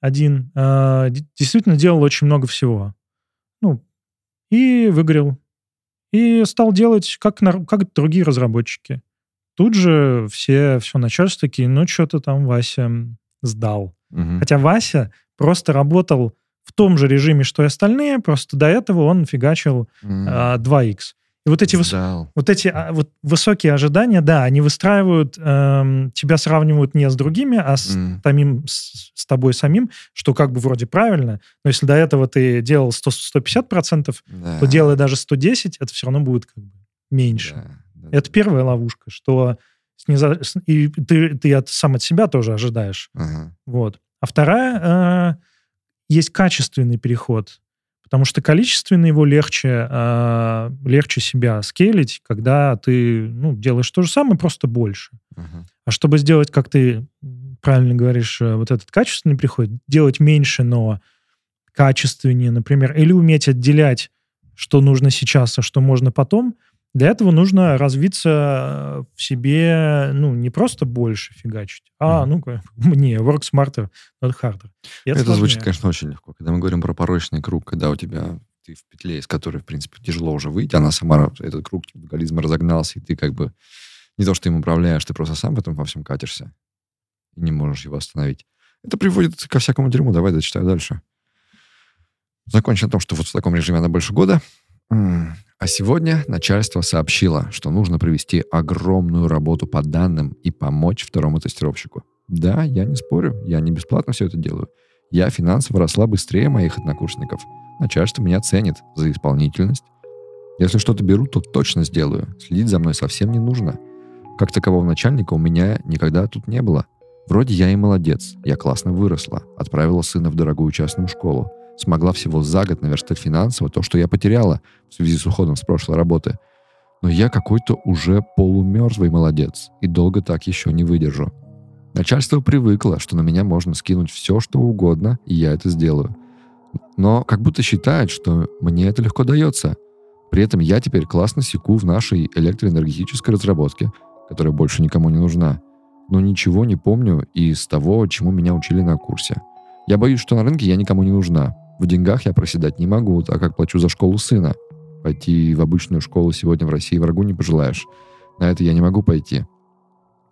один э, действительно делал очень много всего. Ну, и выгорел. И стал делать, как, как другие разработчики. Тут же все, все начальство такие, ну, что-то там Вася сдал. Угу. Хотя Вася просто работал в том же режиме, что и остальные, просто до этого он фигачил mm. а, 2х. И вот эти, выс... вот эти а, вот высокие ожидания, да, они выстраивают, эм, тебя сравнивают не с другими, а с, mm. самим, с, с тобой самим, что как бы вроде правильно, но если до этого ты делал 100, 150%, да. то делая даже 110, это все равно будет как бы меньше. Да, да, это да. первая ловушка, что сниза... и ты, ты от, сам от себя тоже ожидаешь. Ага. Вот. А вторая, э, есть качественный переход, потому что количественно его легче, э, легче себя скейлить, когда ты ну, делаешь то же самое, просто больше. ага. А чтобы сделать, как ты правильно говоришь, э, вот этот качественный переход, делать меньше, но качественнее, например, или уметь отделять, что нужно сейчас, а что можно потом, для этого нужно развиться в себе, ну, не просто больше фигачить, а, ну, как- <laughs> мне, work smarter, not harder. И Это, сложнее. звучит, конечно, очень легко. Когда мы говорим про порочный круг, когда у тебя ты в петле, из которой, в принципе, тяжело уже выйти, она сама, этот круг алкоголизма разогнался, и ты как бы не то, что им управляешь, ты просто сам в этом во всем катишься и не можешь его остановить. Это приводит ко всякому дерьму. Давай дочитаю дальше. Закончим на том, что вот в таком режиме она больше года. А сегодня начальство сообщило, что нужно провести огромную работу по данным и помочь второму тестировщику. Да, я не спорю, я не бесплатно все это делаю. Я финансово росла быстрее моих однокурсников. Начальство меня ценит за исполнительность. Если что-то беру, то точно сделаю. Следить за мной совсем не нужно. Как такового начальника у меня никогда тут не было. Вроде я и молодец. Я классно выросла. Отправила сына в дорогую частную школу. Смогла всего за год наверстать финансово то, что я потеряла в связи с уходом с прошлой работы. Но я какой-то уже полумертвый молодец. И долго так еще не выдержу. Начальство привыкло, что на меня можно скинуть все, что угодно, и я это сделаю. Но как будто считает, что мне это легко дается. При этом я теперь классно секу в нашей электроэнергетической разработке, которая больше никому не нужна. Но ничего не помню из того, чему меня учили на курсе. Я боюсь, что на рынке я никому не нужна. В деньгах я проседать не могу, так как плачу за школу сына. Пойти в обычную школу сегодня в России врагу не пожелаешь. На это я не могу пойти.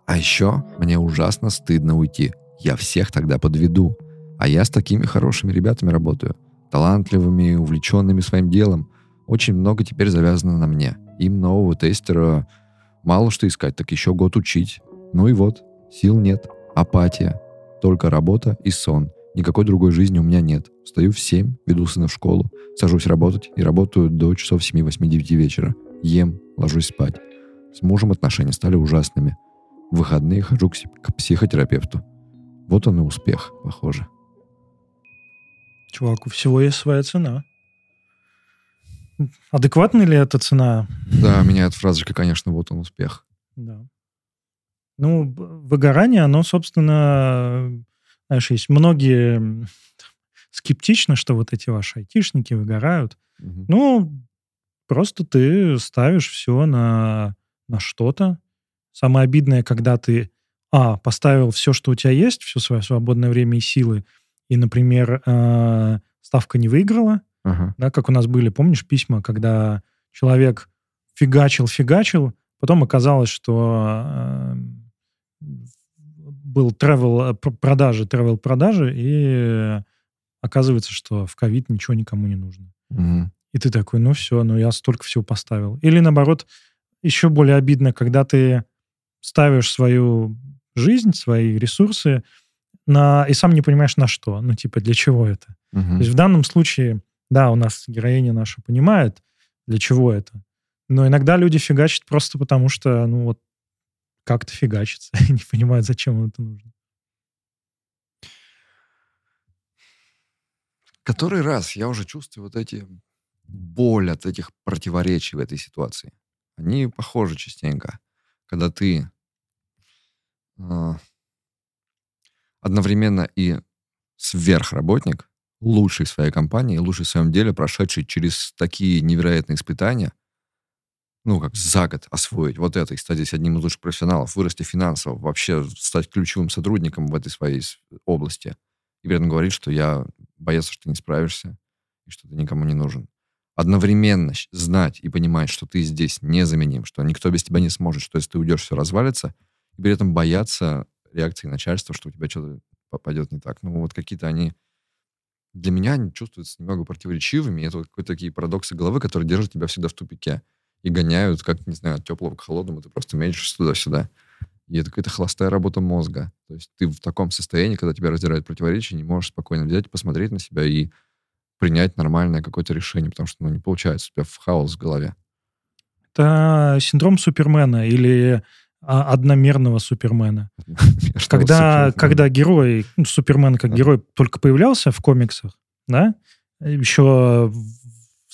А еще мне ужасно стыдно уйти. Я всех тогда подведу. А я с такими хорошими ребятами работаю. Талантливыми, увлеченными своим делом. Очень много теперь завязано на мне. Им нового тестера мало что искать, так еще год учить. Ну и вот, сил нет, апатия. Только работа и сон. Никакой другой жизни у меня нет. Встаю в 7, веду сына в школу, сажусь работать и работаю до часов 7, 8, 9 вечера. Ем, ложусь спать. С мужем отношения стали ужасными. В выходные хожу к, пси- к психотерапевту. Вот он и успех, похоже. Чувак, у всего есть своя цена. Адекватна ли эта цена? Да, меня эта фразочка, конечно, вот он успех. Да. Ну, выгорание, оно, собственно, знаешь, есть многие м, скептичны, что вот эти ваши айтишники выгорают. Мгм. Ну, просто ты ставишь все на, на что-то. Самое обидное, когда ты, а, поставил все, что у тебя есть, все свое свободное время и силы, и, например, э, ставка не выиграла, Ага. да, как у нас были, помнишь, письма, когда человек фигачил-фигачил, потом оказалось, что э, был travel, п- продажи, travel продажи, и оказывается, что в ковид ничего никому не нужно. Мгм. И ты такой, ну все, ну я столько всего поставил. Или наоборот, еще более обидно, когда ты ставишь свою жизнь, свои ресурсы на и сам не понимаешь на что. Ну типа для чего это? Мгм. То есть в данном случае, да, у нас героиня наша понимает, для чего это. Но иногда люди фигачат просто потому, что, ну вот, как-то фигачится, <laughs> не понимают, зачем им это нужно. Который раз я уже чувствую вот эти боль от этих противоречий в этой ситуации. Они похожи частенько. Когда ты а, одновременно и сверхработник, лучший в своей компании, лучший в своем деле, прошедший через такие невероятные испытания, ну, как за год освоить вот это и стать здесь одним из лучших профессионалов, вырасти финансово, вообще стать ключевым сотрудником в этой своей области. И при этом говорить, что я боялся, что ты не справишься и что ты никому не нужен. Одновременно знать и понимать, что ты здесь незаменим, что никто без тебя не сможет, что если ты уйдешь, все развалится, и при этом бояться реакции начальства, что у тебя что-то пойдет не так. Ну, вот какие-то они для меня они чувствуются немного противоречивыми. Это вот какие-то такие парадоксы головы, которые держат тебя всегда в тупике и гоняют, как, не знаю, от теплого к холодному. Ты просто мечешься туда-сюда. И это какая-то холостая работа мозга. То есть ты в таком состоянии, когда тебя раздирают противоречия, не можешь спокойно взять, посмотреть на себя и принять нормальное какое-то решение, потому что ну, не получается, у тебя в хаос в голове. Это синдром Супермена или а, одномерного Супермена. <laughs> Когда, когда герой, ну, Супермен как герой только появлялся в комиксах, да, еще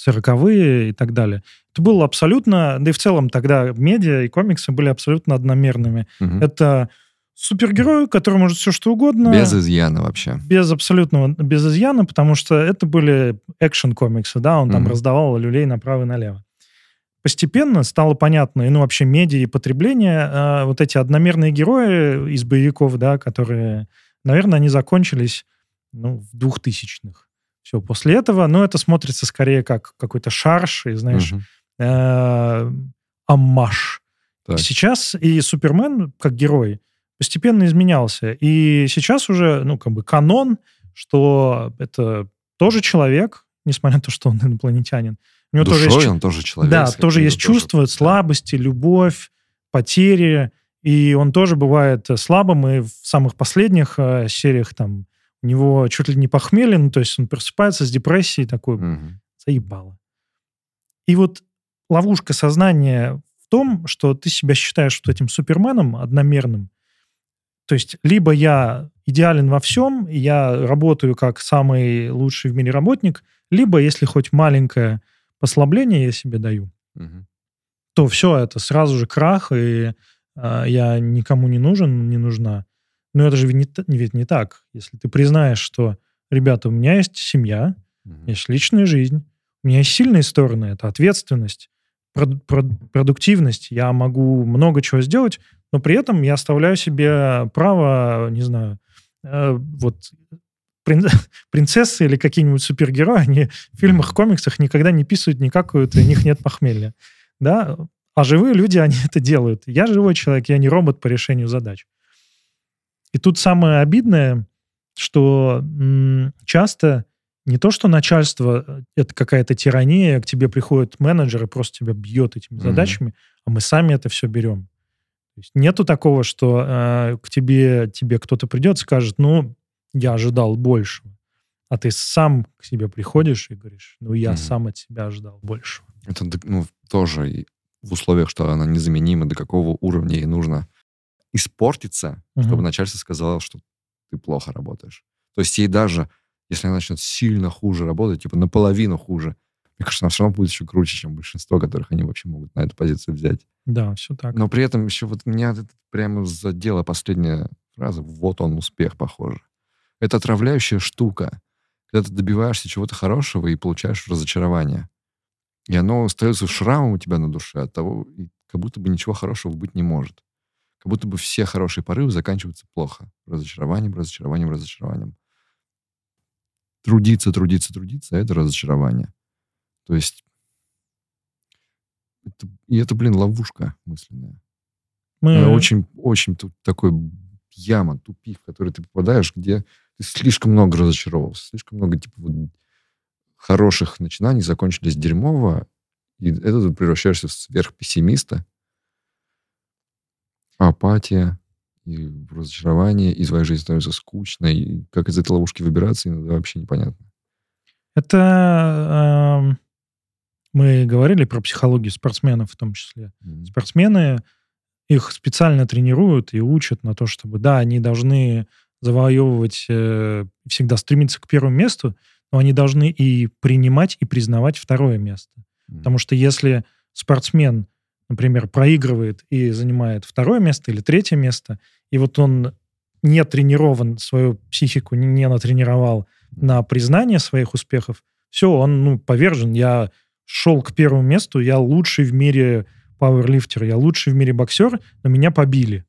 в сороковые и так далее, это было абсолютно, да и в целом тогда медиа и комиксы были абсолютно одномерными. Мгм. Это супергерой, который может все что угодно. Без изъяна вообще. без абсолютного, без изъяна, потому что это были экшен-комиксы, да, он там Мгм. раздавал люлей направо и налево. Постепенно стало понятно, и, ну, вообще медиа и потребление, э, вот эти одномерные герои из боевиков, да, которые, наверное, они закончились, ну, в двухтысячных. Все, после этого, ну, это смотрится скорее как какой-то шарш, и, знаешь, э, аммаж. Так. Сейчас и Супермен, как герой, постепенно изменялся. И сейчас уже, ну, как бы канон, что это тоже человек, несмотря на то, что он инопланетянин. У него тоже Душой есть, чу- он тоже человек. да, тоже есть какими-то чувства, слабости, любовь, потери. И он тоже бывает э, слабым. И в самых последних э, сериях там у него чуть ли не похмелье, ну, то есть он просыпается с депрессией такой, Мгм. заебало. И вот ловушка сознания в том, что ты себя считаешь вот этим суперменом одномерным. То есть либо я идеален во всем, и я работаю как самый лучший в мире работник, либо если хоть маленькое послабление я себе даю, Мгм. то все это сразу же крах, и а, я никому не нужен, не нужна. Но это же ведь не, ведь не так. Если ты признаешь, что, ребята, у меня есть семья, Мгм. есть личная жизнь. У меня есть сильные стороны. Это ответственность, прод- прод- продуктивность. Я могу много чего сделать, но при этом я оставляю себе право, не знаю, э, вот прин- <laughs> принцессы или какие-нибудь супергерои, они в фильмах, комиксах никогда не писают, и у них нет похмелья. Да? А живые люди, они <laughs> это делают. Я живой человек, я не робот по решению задач. И тут самое обидное, что часто не то, что начальство э, это какая-то тирания, к тебе приходит менеджер и просто тебя бьет этими Мгм. задачами, а мы сами это все берем. То есть нету такого, что э, к тебе, тебе кто-то придет и скажет, ну, я ожидал большего. А ты сам к себе приходишь и говоришь, ну, я Мгм. сам от себя ожидал большего. Это ну, тоже в условиях, что она незаменима, до какого уровня ей нужно испортиться, Мгм. чтобы начальство сказало, что ты плохо работаешь. То есть ей даже, если она начнет сильно хуже работать, типа наполовину хуже, мне кажется, она все равно будет еще круче, чем большинство, которых они вообще могут на эту позицию взять. Да, все так. Но при этом еще вот меня прямо задела последняя фраза «вот он, успех», похоже. Это отравляющая штука, когда ты добиваешься чего-то хорошего и получаешь разочарование. И оно остается шрамом у тебя на душе от того, как будто бы ничего хорошего быть не может. Как будто бы все хорошие порывы заканчиваются плохо. Разочарованием, разочарованием, разочарованием. Трудиться, трудиться, трудиться — это разочарование. То есть это- и это, блин, ловушка мысленная. Мы очень, очень тут такой яма, тупик, в который ты попадаешь, где ты слишком много разочаровался, слишком много типа вот хороших начинаний закончились дерьмово, и это ты превращаешься в сверхпессимиста. Апатия и разочарование, и твоя жизнь становится скучной. И как из этой ловушки выбираться, иногда вообще непонятно. Это эм, мы говорили про психологию спортсменов в том числе. М. Спортсмены их специально тренируют и учат на то, чтобы, да, они должны завоевывать, э, всегда стремиться к первому месту, но они должны и принимать, и признавать второе место. М. Потому что если спортсмен, например, проигрывает и занимает второе место или третье место, и вот он не тренирован, свою психику не, натренировал на признание своих успехов, все, он ну, повержен. Я шел к первому месту, я лучший в мире пауэрлифтер, я лучший в мире боксер, но меня побили.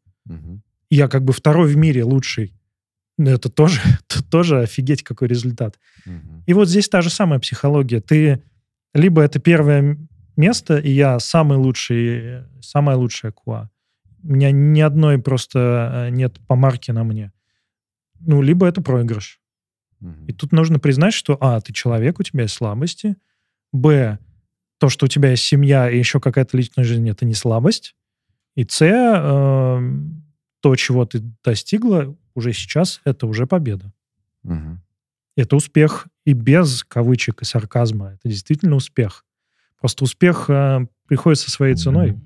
И я как бы второй в мире лучший. Ну, Это тоже, <laughs> это тоже офигеть какой результат. Мгм. И вот здесь та же самая психология. Ты либо это первое место, и я самый лучший, самая лучшая куа. У меня ни одной просто э, нет помарки на мне. Ну, либо это проигрыш. И тут нужно признать, что, а, ты человек, у тебя есть слабости, б, то, что у тебя есть семья и еще какая-то личная жизнь, это не слабость, и с, э, то, чего ты достигла уже сейчас, это уже победа. Мгм. Это успех и без кавычек и сарказма. Это действительно успех. Просто успех э, приходит со своей ценой.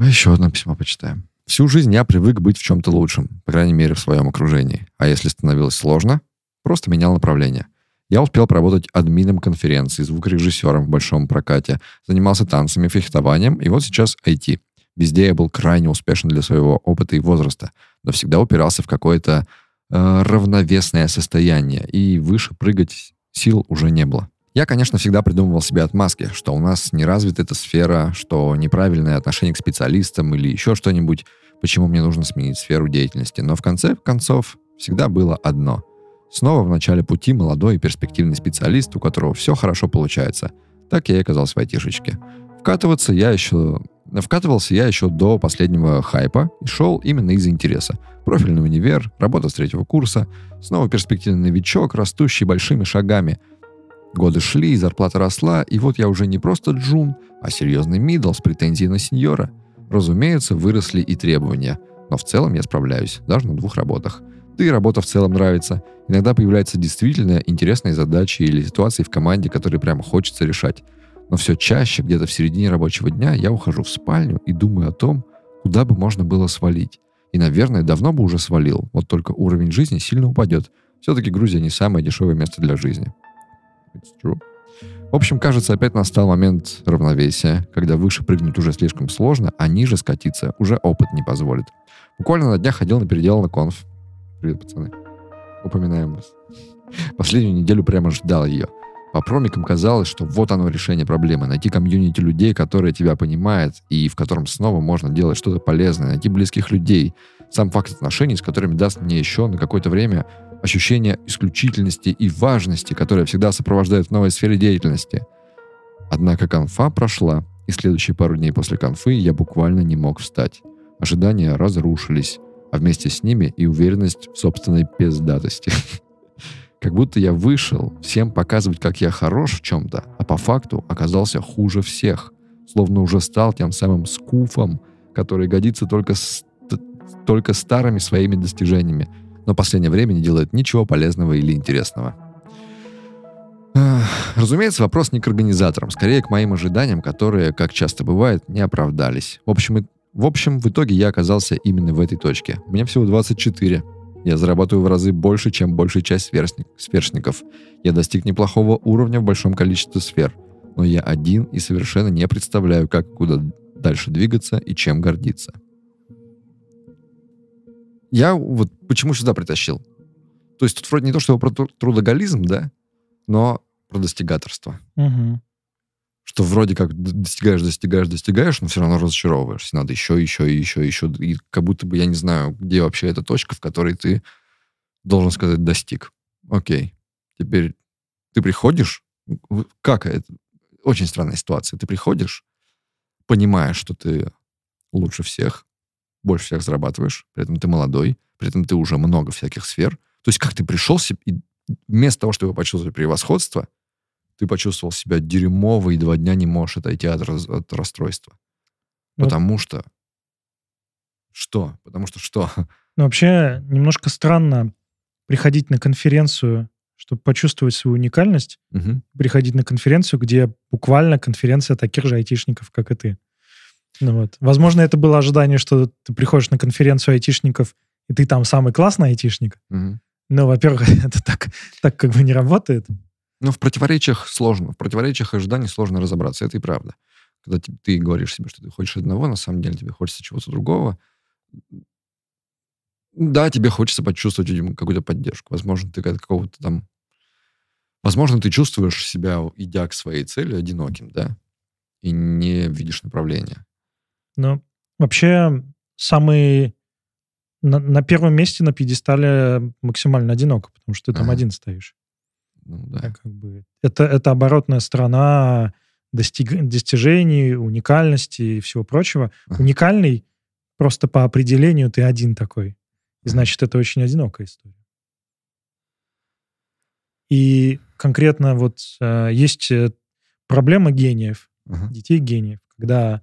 Еще одно письмо почитаем. Всю жизнь я привык быть в чем-то лучшем, по крайней мере, в своем окружении. А если становилось сложно, просто менял направление. Я успел поработать админом конференции, звукорежиссером в большом прокате, занимался танцами, фехтованием, и вот сейчас IT. Везде я был крайне успешен для своего опыта и возраста, но всегда упирался в какое-то равновесное состояние, и выше прыгать сил уже не было. Я, конечно, всегда придумывал себе отмазки, что у нас не развита эта сфера, что неправильное отношение к специалистам или еще что-нибудь, почему мне нужно сменить сферу деятельности. Но в конце концов всегда было одно. Снова в начале пути молодой и перспективный специалист, у которого все хорошо получается. Так я и оказался в айтишечке. Вкатываться я еще... Вкатывался я еще до последнего хайпа и шел именно из-за интереса. Профильный универ, работа с третьего курса, снова перспективный новичок, растущий большими шагами – Годы шли, зарплата росла, и вот я уже не просто джун, а серьезный мидл с претензией на сеньора. Разумеется, выросли и требования, но в целом я справляюсь, даже на двух работах. Да и работа в целом нравится. Иногда появляются действительно интересные задачи или ситуации в команде, которые прямо хочется решать. Но все чаще, где-то в середине рабочего дня, я ухожу в спальню и думаю о том, куда бы можно было свалить. И, наверное, давно бы уже свалил, вот только уровень жизни сильно упадет. Все-таки Грузия не самое дешевое место для жизни. It's true. В общем, кажется, опять настал момент равновесия, когда выше прыгнуть уже слишком сложно, а ниже скатиться уже опыт не позволит. Буквально на днях ходил на переделанный конф. Привет, пацаны. Упоминаем вас. Последнюю неделю прямо ждал ее. По промикам казалось, что вот оно решение проблемы. Найти комьюнити людей, которые тебя понимают, и в котором снова можно делать что-то полезное. Найти близких людей. Сам факт отношений, с которыми даст мне еще на какое-то время ощущение исключительности и важности, которое всегда сопровождает в новой сфере деятельности. Однако конфа прошла, и следующие пару дней после конфы я буквально не мог встать. Ожидания разрушились, а вместе с ними и уверенность в собственной пиздатости. <laughs> Как будто я вышел всем показывать, как я хорош в чем-то, а по факту оказался хуже всех. Словно уже стал тем самым скуфом, который годится только, с, только старыми своими достижениями, но в последнее время не делает ничего полезного или интересного. Разумеется, вопрос не к организаторам, скорее к моим ожиданиям, которые, как часто бывает, не оправдались. В общем, в общем, в итоге я оказался именно в этой точке. Мне всего 24. Я зарабатываю в разы больше, чем большая часть сверстник, сверстников. Я достиг неплохого уровня в большом количестве сфер. Но я один и совершенно не представляю, как куда дальше двигаться и чем гордиться. Я вот почему сюда притащил? То есть тут вроде не то, что про трудоголизм, да, но про достигаторство. Угу. Что вроде как достигаешь, достигаешь, достигаешь, но все равно разочаровываешься. Надо еще, еще, еще, еще. И как будто бы я не знаю, где вообще эта точка, в которой ты должен сказать достиг. Окей. Теперь ты приходишь, как это? Очень странная ситуация. Ты приходишь, понимаешь, что ты лучше всех, больше всех зарабатываешь, при этом ты молодой, при этом ты уже много всяких сфер. То есть как ты пришел и вместо того, чтобы почувствовать превосходство, ты почувствовал себя дерьмово и два дня не можешь отойти от, раз, от расстройства. Ну, Потому что... Что? Потому что что? Ну, вообще, немножко странно приходить на конференцию, чтобы почувствовать свою уникальность, угу. приходить на конференцию, где буквально конференция таких же айтишников, как и ты. Ну вот. Возможно, это было ожидание, что ты приходишь на конференцию айтишников, и ты там самый классный айтишник. Угу. Но, во-первых, <laughs> это так, так как бы не работает. Ну, в противоречиях сложно. В противоречиях ожиданий сложно разобраться. Это и правда. Когда ты, ты говоришь себе, что ты хочешь одного, на самом деле тебе хочется чего-то другого. Да, тебе хочется почувствовать, какую-то поддержку. Возможно, ты какого-то там... Возможно, ты чувствуешь себя, идя к своей цели, одиноким, да? И не видишь направления. Ну, вообще, самый... На, на первом месте на пьедестале максимально одиноко, потому что ты там ага. один стоишь. Ну, да. А как бы, это, это оборотная сторона достиг, достижений, уникальности и всего прочего. Ага. Уникальный просто по определению ты один такой. И значит, это очень одинокая история. И конкретно вот э, есть э, проблема гениев, uh детей гениев, когда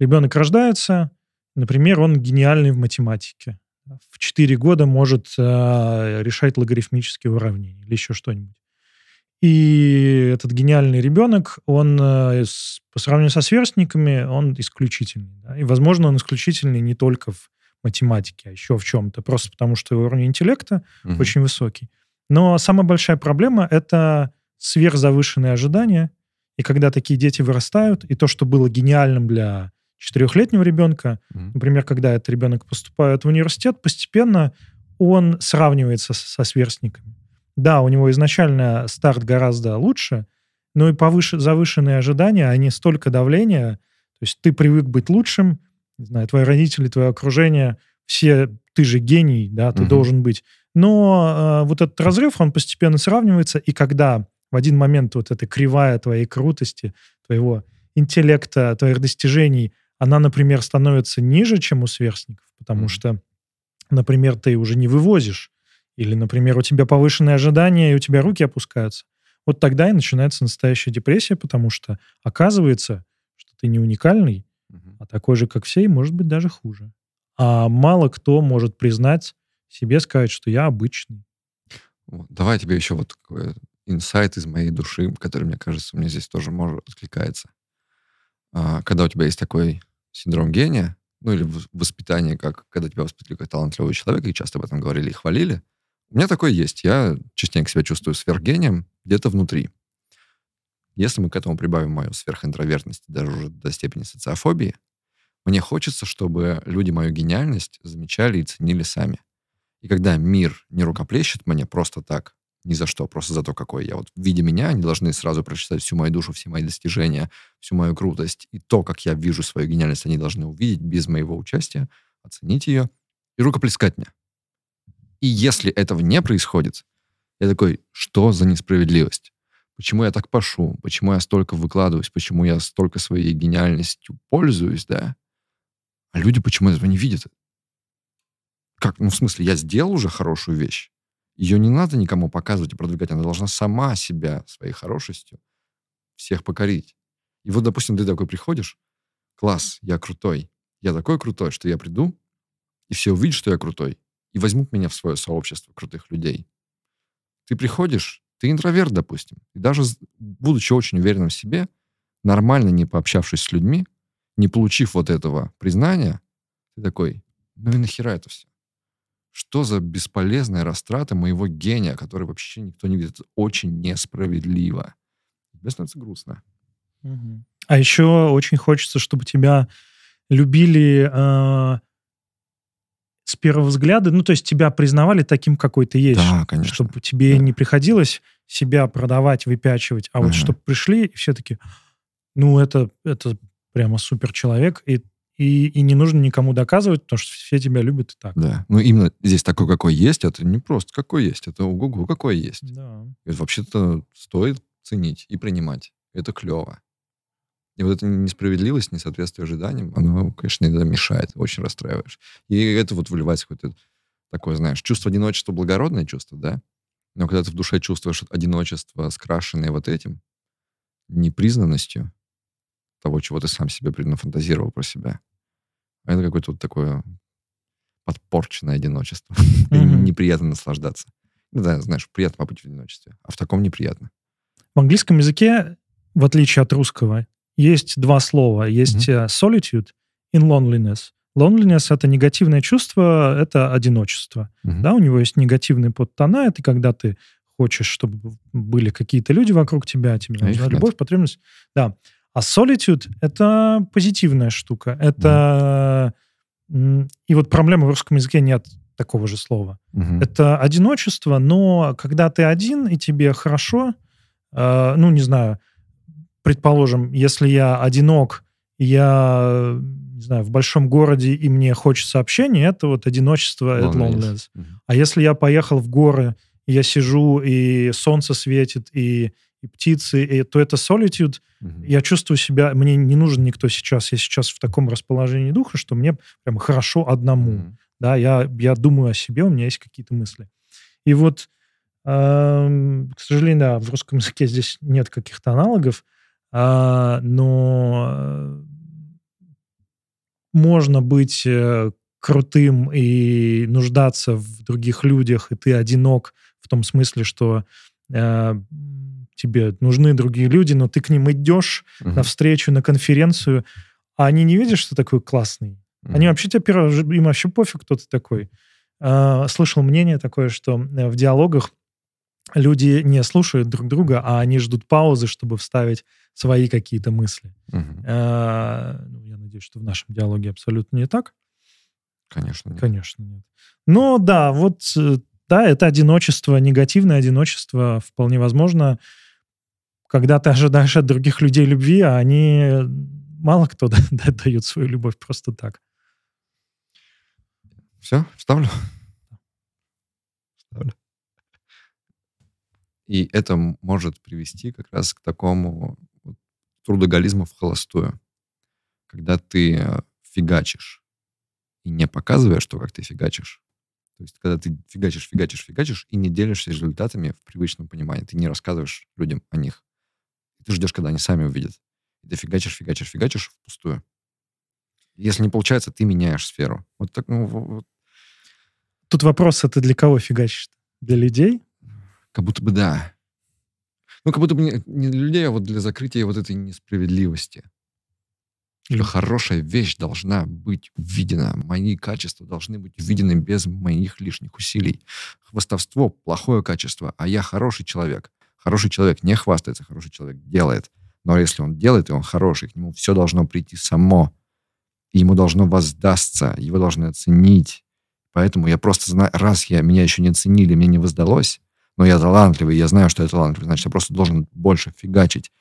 Ребенок рождается, например, он гениальный в математике. В 4 года может э, решать логарифмические уравнения или еще что-нибудь. И этот гениальный ребенок, он э, по сравнению со сверстниками, он исключительный. Да? И, возможно, он исключительный не только в математике, а еще в чем-то, просто потому что уровень интеллекта угу. очень высокий. Но самая большая проблема — это сверхзавышенные ожидания. И когда такие дети вырастают, и то, что было гениальным для четырехлетнего ребенка, mm например, когда этот ребенок поступает в университет, постепенно он сравнивается со сверстниками. Да, у него изначально старт гораздо лучше, но и повыше, завышенные ожидания, они столько давления, то есть ты привык быть лучшим, не знаю, твои родители, твое окружение, все, ты же гений, да, ты угу. должен быть. Но э, вот этот разрыв, он постепенно сравнивается, и когда в один момент вот эта кривая твоей крутости, твоего интеллекта, твоих достижений, она, например, становится ниже, чем у сверстников, потому mm что, например, ты уже не вывозишь, или, например, у тебя повышенные ожидания, и у тебя руки опускаются. Вот тогда и начинается настоящая депрессия, потому что оказывается, что ты не уникальный, mm а такой же, как все, и может быть даже хуже. А мало кто может признать себе, сказать, что я обычный. Давай тебе еще вот такой инсайт из моей души, который, мне кажется, мне здесь тоже может откликается. А, когда у тебя есть такой синдром гения, ну или воспитание, как когда тебя воспитали как талантливого человека, и часто об этом говорили и хвалили, у меня такое есть. Я частенько себя чувствую сверхгением где-то внутри. Если мы к этому прибавим мою сверхинтровертность, даже уже до степени социофобии, мне хочется, чтобы люди мою гениальность замечали и ценили сами. И когда мир не рукоплещет мне просто так, ни за что, просто за то, какой я. Вот видя меня, они должны сразу прочитать всю мою душу, все мои достижения, всю мою крутость. И то, как я вижу свою гениальность, они должны увидеть без моего участия, оценить ее и рукоплескать мне. И если этого не происходит, я такой, что за несправедливость? Почему я так пошу? Почему я столько выкладываюсь? Почему я столько своей гениальностью пользуюсь, да? А люди почему этого не видят? Как, ну, в смысле, я сделал уже хорошую вещь. Ее не надо никому показывать и продвигать. Она должна сама себя своей хорошестью всех покорить. И вот, допустим, ты такой приходишь, класс, я крутой. Я такой крутой, что я приду, и все увидят, что я крутой и возьмут меня в свое сообщество крутых людей. Ты приходишь, ты интроверт, допустим, и даже будучи очень уверенным в себе, нормально не пообщавшись с людьми, не получив вот этого признания, ты такой, ну и нахера это все? Что за бесполезная растрата моего гения, который вообще никто не видит? Очень несправедливо. Тебе становится грустно. А еще очень хочется, чтобы тебя любили э, с первого взгляда, ну, то есть тебя признавали таким, какой ты есть. Да, конечно. Чтобы тебе да. не приходилось себя продавать, выпячивать, а ага. вот чтобы пришли и все таки ну, это, это прямо супер человек, и, и, и не нужно никому доказывать, потому что все тебя любят и так. Да, ну именно здесь такой, какой есть, это не просто какой есть, это ого-го какой есть. Да. И вообще-то стоит ценить и принимать. Это клево. И вот эта несправедливость, несоответствие ожиданиям, оно, конечно, иногда мешает, очень расстраиваешь. И это вот выливается какое-то такое, знаешь, чувство одиночества, благородное чувство, да? Но когда ты в душе чувствуешь одиночество, скрашенное вот этим, непризнанностью того, чего ты сам себе нафантазировал про себя, это какое-то вот такое подпорченное одиночество. <laughs> Mm-hmm. неприятно наслаждаться. Ну да, знаешь, приятно побыть в одиночестве, а в таком неприятно. В английском языке, в отличие от русского, есть два слова. Есть mm-hmm. solitude и loneliness. Loneliness — это негативное чувство, это одиночество. Mm-hmm. Да, у него есть негативные подтона, это когда ты хочешь, чтобы были какие-то люди вокруг тебя, тебе а нужна любовь, нет. потребность. Да. А solitude — это позитивная штука. Это... Mm. И вот проблема в русском языке нет такого же слова. Mm-hmm. Это одиночество, но когда ты один, и тебе хорошо, э, ну, не знаю, предположим, если я одинок, я, не знаю, в большом городе, и мне хочется общения, это вот одиночество, это loneliness. Mm-hmm. А если я поехал в горы, я сижу, и солнце светит, и, и птицы, и, то это solitude. Mm-hmm. Я чувствую себя, мне не нужен никто сейчас, я сейчас в таком расположении духа, что мне прям хорошо одному. Mm-hmm. Да, я, я думаю о себе, у меня есть какие-то мысли. И вот, э, к сожалению, да, в русском языке здесь нет каких-то аналогов, а, но э, можно быть э, крутым и нуждаться в других людях, и ты одинок в том смысле, что э, тебе нужны другие люди, но ты к ним идешь Мгм. на встречу, на конференцию, а они не видят, что ты такой классный. Мгм. Они вообще тебя первый им вообще пофиг, кто ты такой. А, Слышал мнение такое, что в диалогах люди не слушают друг друга, а они ждут паузы, чтобы вставить свои какие-то мысли. Ну, Я надеюсь, что в нашем диалоге абсолютно не так. Конечно. нет. Конечно, нет. Но да, вот, э, да, это одиночество, негативное одиночество вполне возможно, когда ты ожидаешь от других людей любви, а они мало кто <laughs> да- да- дают свою любовь просто так. Все, вставлю. Вставлю. И это может привести как раз к такому трудоголизму в холостую. Когда ты э, фигачишь и не показываешь то, как ты фигачишь. То есть, когда ты фигачишь, фигачишь, фигачишь и не делишься результатами в привычном понимании. Ты не рассказываешь людям о них. Ты ждешь, когда они сами увидят. И ты фигачишь, фигачишь, фигачишь впустую. Если не получается, ты меняешь сферу. Вот так, ну, во- вот Тут вопрос, это для кого фигачишь? Для людей? Как будто бы да. Ну, как будто бы не, для людей, а вот для закрытия вот этой несправедливости. Или- хорошая вещь должна быть увидена. Мои качества должны быть увидены без моих лишних усилий. Хвастовство — плохое качество, а я хороший человек. Хороший человек не хвастается, хороший человек делает. Но если он делает, и он хороший, к нему все должно прийти само. И ему должно воздастся, его должны оценить. Поэтому я просто знаю, раз я, меня еще не оценили, мне не воздалось, но я талантливый, я знаю, что я талантливый, значит, я просто должен больше фигачить.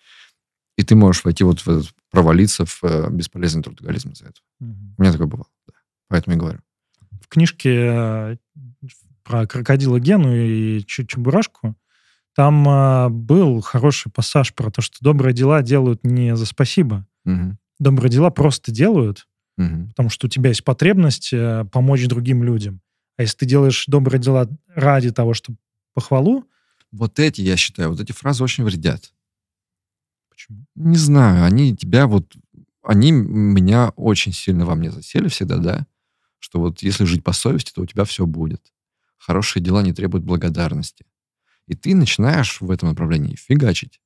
И ты можешь войти вот в этот, провалиться в э, бесполезный трудоголизм из-за этого. Мгм. У меня такое бывало, да. Поэтому и говорю. В книжке э, про крокодила Гену и Чебурашку там а, был хороший пассаж про то, что добрые дела делают не за спасибо. Мгм. Добрые дела просто делают, Мгм. потому что у тебя есть потребность э, помочь другим людям. А если ты делаешь добрые дела ради того, чтобы похвалу, Вот эти, я считаю, вот эти фразы очень вредят. почему? Не знаю, они тебя вот... Они меня очень сильно во мне засели всегда, да? Что вот если жить по совести, то у тебя все будет. Хорошие дела не требуют благодарности. И ты начинаешь в этом направлении фигачить.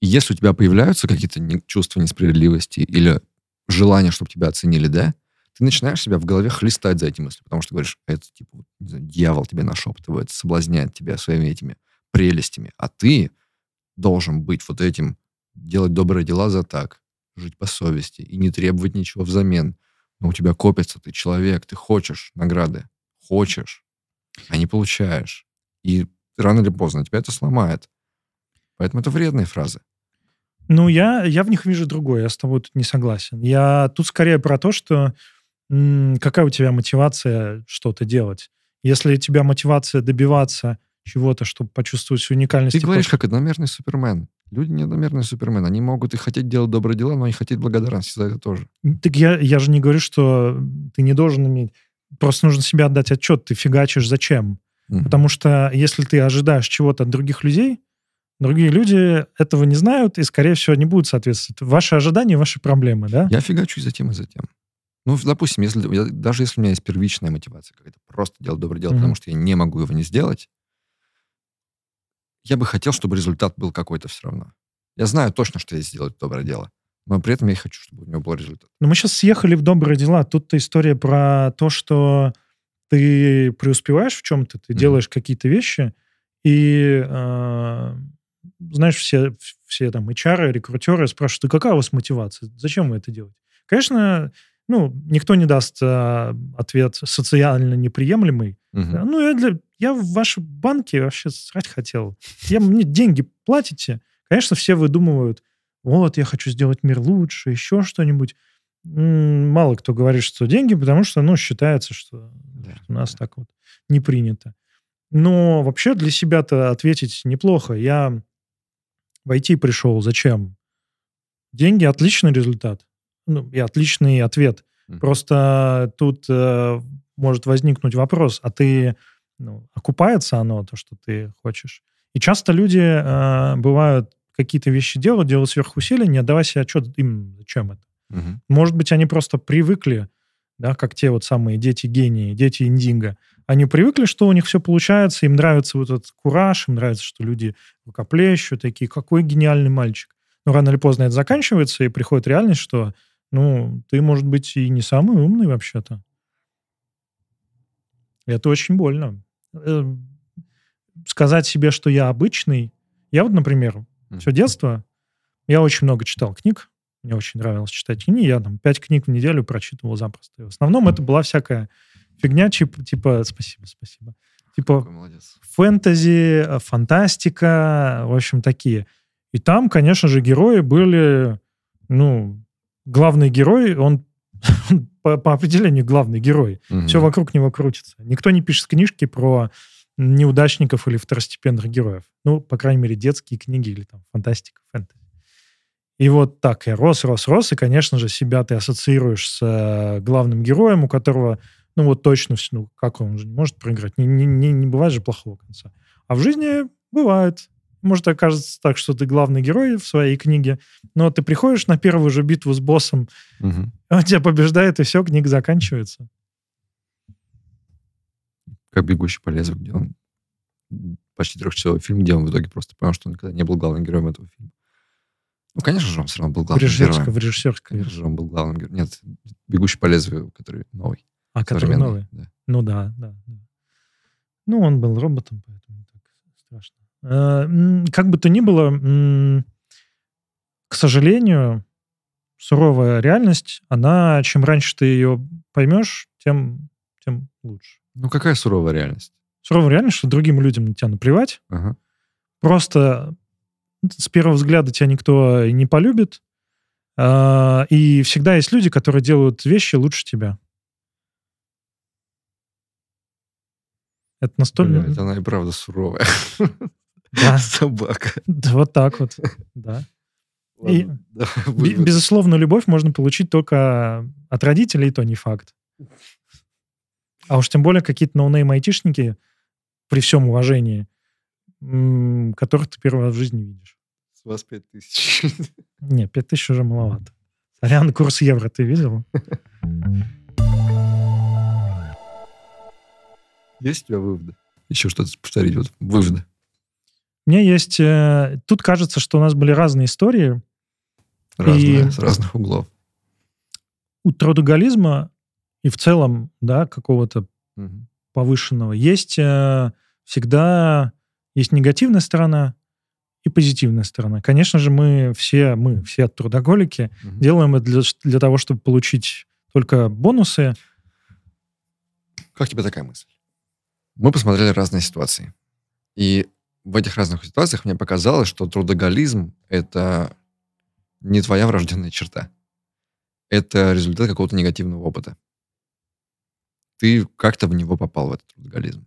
И если у тебя появляются какие-то чувства несправедливости или желание, чтобы тебя оценили, да, ты начинаешь себя в голове хлестать за эти мысли, потому что говоришь, это типа, знаю, дьявол тебе нашептывает, соблазняет тебя своими этими прелестями, а ты должен быть вот этим, делать добрые дела за так, жить по совести и не требовать ничего взамен. Но у тебя копится, ты человек, ты хочешь награды, хочешь, а не получаешь. И рано или поздно тебя это сломает. Поэтому это вредные фразы. Ну, я, я в них вижу другое, я с тобой тут не согласен. Я тут скорее про то, что какая у тебя мотивация что-то делать. Если у тебя мотивация добиваться чего-то, чтобы почувствовать уникальность. Ты говоришь, как одномерный супермен. Люди не одномерные супермен. Они могут и хотеть делать добрые дела, но и хотеть благодарности за это тоже. Так я, я же не говорю, что ты не должен иметь... Просто нужно себе отдать отчет, ты фигачишь зачем. Мгм. Потому что если ты ожидаешь чего-то от других людей, другие люди этого не знают и, скорее всего, не будут соответствовать. Ваши ожидания, ваши проблемы, да? Я фигачу и затем, и затем. Ну, допустим, если, я- даже если у меня есть первичная мотивация какая-то, просто делать доброе дело, Мгм. потому что я не могу его не сделать, я бы хотел, чтобы результат был какой-то все равно. Я знаю точно, что я сделаю доброе дело, но при этом я хочу, чтобы у него был результат. Но мы сейчас съехали в добрые дела. Тут-то история про то, что ты преуспеваешь в чем-то, ты Мгм. делаешь какие-то вещи, и, э, знаешь, все, все там HR, рекрутеры спрашивают, а какая у вас мотивация? Зачем вы это делаете? Конечно, ну, никто не даст э, ответ социально неприемлемый. Да, Ну, я, для, я в ваши банки вообще срать хотел. Я, мне деньги платите. Конечно, все выдумывают, вот, я хочу сделать мир лучше, еще что-нибудь. Мало кто говорит, что деньги, потому что, ну, считается, что Да, у нас да. так вот не принято. Но вообще для себя-то ответить неплохо. Я в IT пришел. Зачем? Деньги – отличный результат. Ну, и отличный ответ. Мгм. Просто тут э, может возникнуть вопрос, а ты, ну, окупается оно, то, что ты хочешь? И часто люди э, бывают какие-то вещи делают, делают сверхусилия, не отдавая себе отчет им, зачем это. Мгм. Может быть, они просто привыкли, да, как те вот самые дети-гении, дети Индинго. Они привыкли, что у них все получается, им нравится вот этот кураж, им нравится, что люди рукоплещут, такие, какой гениальный мальчик. Но рано или поздно это заканчивается, и приходит реальность, что, ну, ты, может быть, и не самый умный вообще-то. Это очень больно. Э, сказать себе, что я обычный... Я вот, например, все детство, я очень много читал книг, мне очень нравилось читать книги, я там пять книг в неделю прочитывал запросто. И в основном это была всякая фигня, типа, спасибо, спасибо, типа фэнтези, э, фантастика, в общем, такие. И там, конечно же, герои были, ну, главный герой, он <laughs> по, по определению главный герой. Угу. Все вокруг него крутится. Никто не пишет книжки про неудачников или второстепенных героев. Ну, по крайней мере, детские книги или там фантастика, фэнтези. И вот так я рос, рос, рос, и, конечно же, себя ты ассоциируешь с э, главным героем, у которого, ну вот точно, ну как он же не может проиграть, не, не, не, не бывает же плохого конца. А в жизни бывает. Может окажется так, что ты главный герой в своей книге, но ты приходишь на первую же битву с боссом, угу. <laughs> он тебя побеждает, и все, книга заканчивается. Как «Бегущий по лезвию», где он почти трехчасовой фильм, где он в итоге просто понял, что он никогда не был главным героем этого фильма. Ну, конечно же, он все равно был главным в героем. В режиссерской. Конечно же, он был главным героем. Нет, «Бегущий по лезвию», который новый. А, который новый? Да. Ну да, да, да. Ну, он был роботом, поэтому так страшно. А, как бы то ни было, к сожалению, суровая реальность, она, чем раньше ты ее поймешь, тем, тем лучше. Ну, какая суровая реальность? Суровая реальность, что другим людям на тебя наплевать. Ага. Просто с первого взгляда тебя никто не полюбит. А, и всегда есть люди, которые делают вещи лучше тебя. Это настолько... Блядь, она и правда суровая. <laughs> Да. <laughs> Собака. Да, вот так вот, да. Ладно, и, да, <laughs> безусловно, любовь можно получить только от родителей, то не факт. А уж тем более какие-то no name айтишники, при всем уважении, которых ты первый раз в жизни видишь. С вас пять тысяч. <laughs> Не, пять тысяч уже маловато. Сорян, курс евро ты видел? Есть у тебя выводы? Еще что-то повторить, вот выводы. Меня есть... Э, тут кажется, что у нас были разные истории. Разные, и с разных углов. У трудоголизма и в целом, да, какого-то угу. повышенного, есть э, всегда есть негативная сторона и позитивная сторона. Конечно же, мы все, мы все трудоголики, угу. делаем это для, для того, чтобы получить только бонусы. Как тебе такая мысль? Мы посмотрели разные ситуации. И в этих разных ситуациях мне показалось, что трудоголизм — это не твоя врожденная черта. Это результат какого-то негативного опыта ты как-то в него попал, в этот трудоголизм.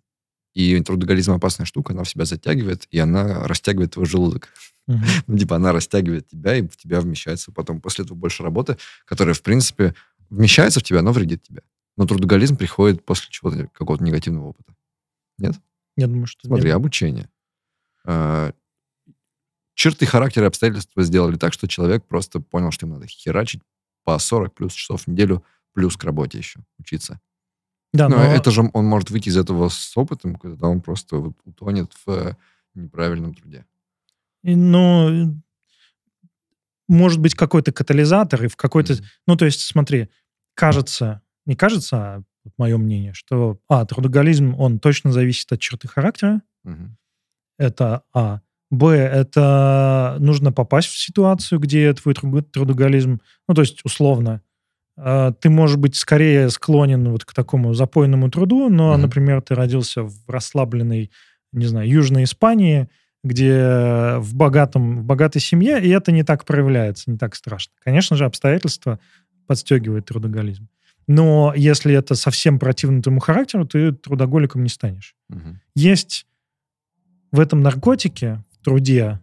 И трудоголизм опасная штука, она в себя затягивает, и она растягивает твой желудок. Uh-huh. <laughs> ну, типа она растягивает тебя, и в тебя вмещается потом после этого больше работы, которая, в принципе, вмещается в тебя, но вредит тебе. Но трудоголизм приходит после чего-то, какого-то негативного опыта. Нет? Я думаю, что Смотри, нет. обучение. А, черты характера и обстоятельства сделали так, что человек просто понял, что ему надо херачить по 40 плюс часов в неделю, плюс к работе еще учиться. Да, но, но это же он может выйти из этого с опытом, когда он просто вот утонет в э, неправильном труде. Ну, может быть какой-то катализатор и в какой-то... Mm-hmm. Ну, то есть, смотри, кажется, не кажется, а мое мнение, что, а, трудоголизм, он точно зависит от черты характера. Mm-hmm. Это А. Б, это нужно попасть в ситуацию, где твой трудоголизм, ну, то есть, условно, а, ты, может быть, скорее склонен вот к такому запойному труду, но, mm-hmm. например, ты родился в расслабленной, не знаю, Южной Испании, где в, богатом, в богатой семье, и это не так проявляется, не так страшно. Конечно же, обстоятельства подстегивают трудоголизм. Но если это совсем противно твоему характеру, ты трудоголиком не станешь. Угу. Есть в этом наркотике, в труде,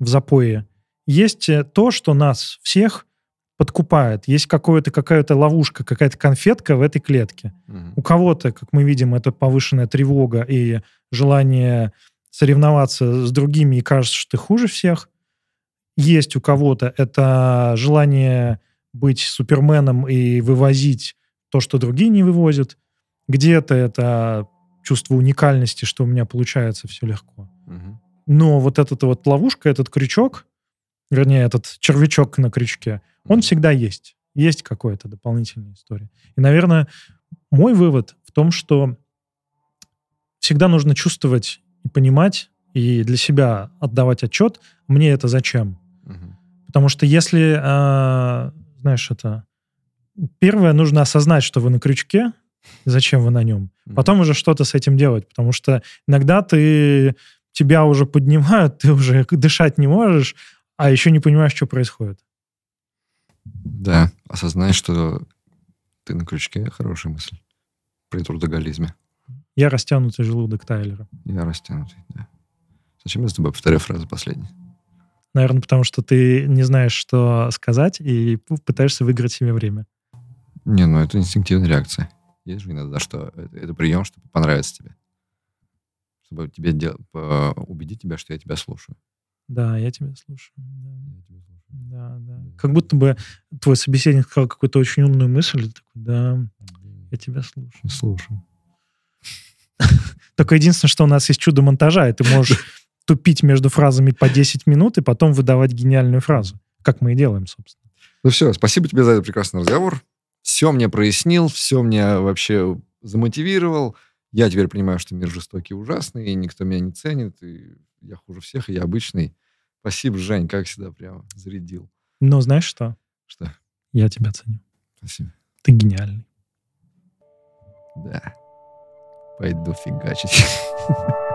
в запое, есть то, что нас всех подкупает. Есть какое-то, какая-то ловушка, какая-то конфетка в этой клетке. Угу. У кого-то, как мы видим, это повышенная тревога и желание соревноваться с другими, и кажется, что ты хуже всех. Есть у кого-то это желание быть суперменом и вывозить то, что другие не вывозят. Где-то это чувство уникальности, что у меня получается все легко. Но вот эта вот ловушка, этот крючок, вернее, этот червячок на крючке, он всегда есть. Есть какая-то дополнительная история. И, наверное, мой вывод в том, что всегда нужно чувствовать и понимать, и для себя отдавать отчет, мне это зачем. Потому что если, а, знаешь, это... Первое, нужно осознать, что вы на крючке, зачем вы на нем. Потом уже что-то с этим делать, потому что иногда ты тебя уже поднимают, <laughs> ты уже дышать не можешь, а еще не понимаешь, что происходит. Да, осознай, что ты на крючке, хорошая мысль. При трудоголизме. Я растянутый желудок Тайлера. Я растянутый, да. Зачем я с тобой повторяю фразу последней? Наверное, потому что ты не знаешь, что сказать, и пытаешься выиграть себе время. Не, ну это инстинктивная реакция. Есть же иногда, что это, прием, чтобы понравиться тебе. Чтобы тебе дел- убедить тебя, что я тебя слушаю. Да, я тебя слушаю. Да, Я тебя слушаю. да. да. Как будто бы твой собеседник сказал какую-то очень умную мысль, такой, да, я тебя слушаю. Слушаю. <laughs> Только единственное, что у нас есть чудо монтажа, и ты можешь <laughs> тупить между фразами по 10 минут и потом выдавать гениальную фразу, как мы и делаем, собственно. Ну все, спасибо тебе за этот прекрасный разговор. Все мне прояснил, все мне вообще замотивировал. Я теперь понимаю, что мир жестокий и ужасный, и никто меня не ценит, и я хуже всех, и я обычный. Спасибо, Жень, как всегда, прямо зарядил. Но знаешь что? Что? Я тебя ценю. Спасибо. Ты гениальный. Да. Пойду фигачить. <laughs>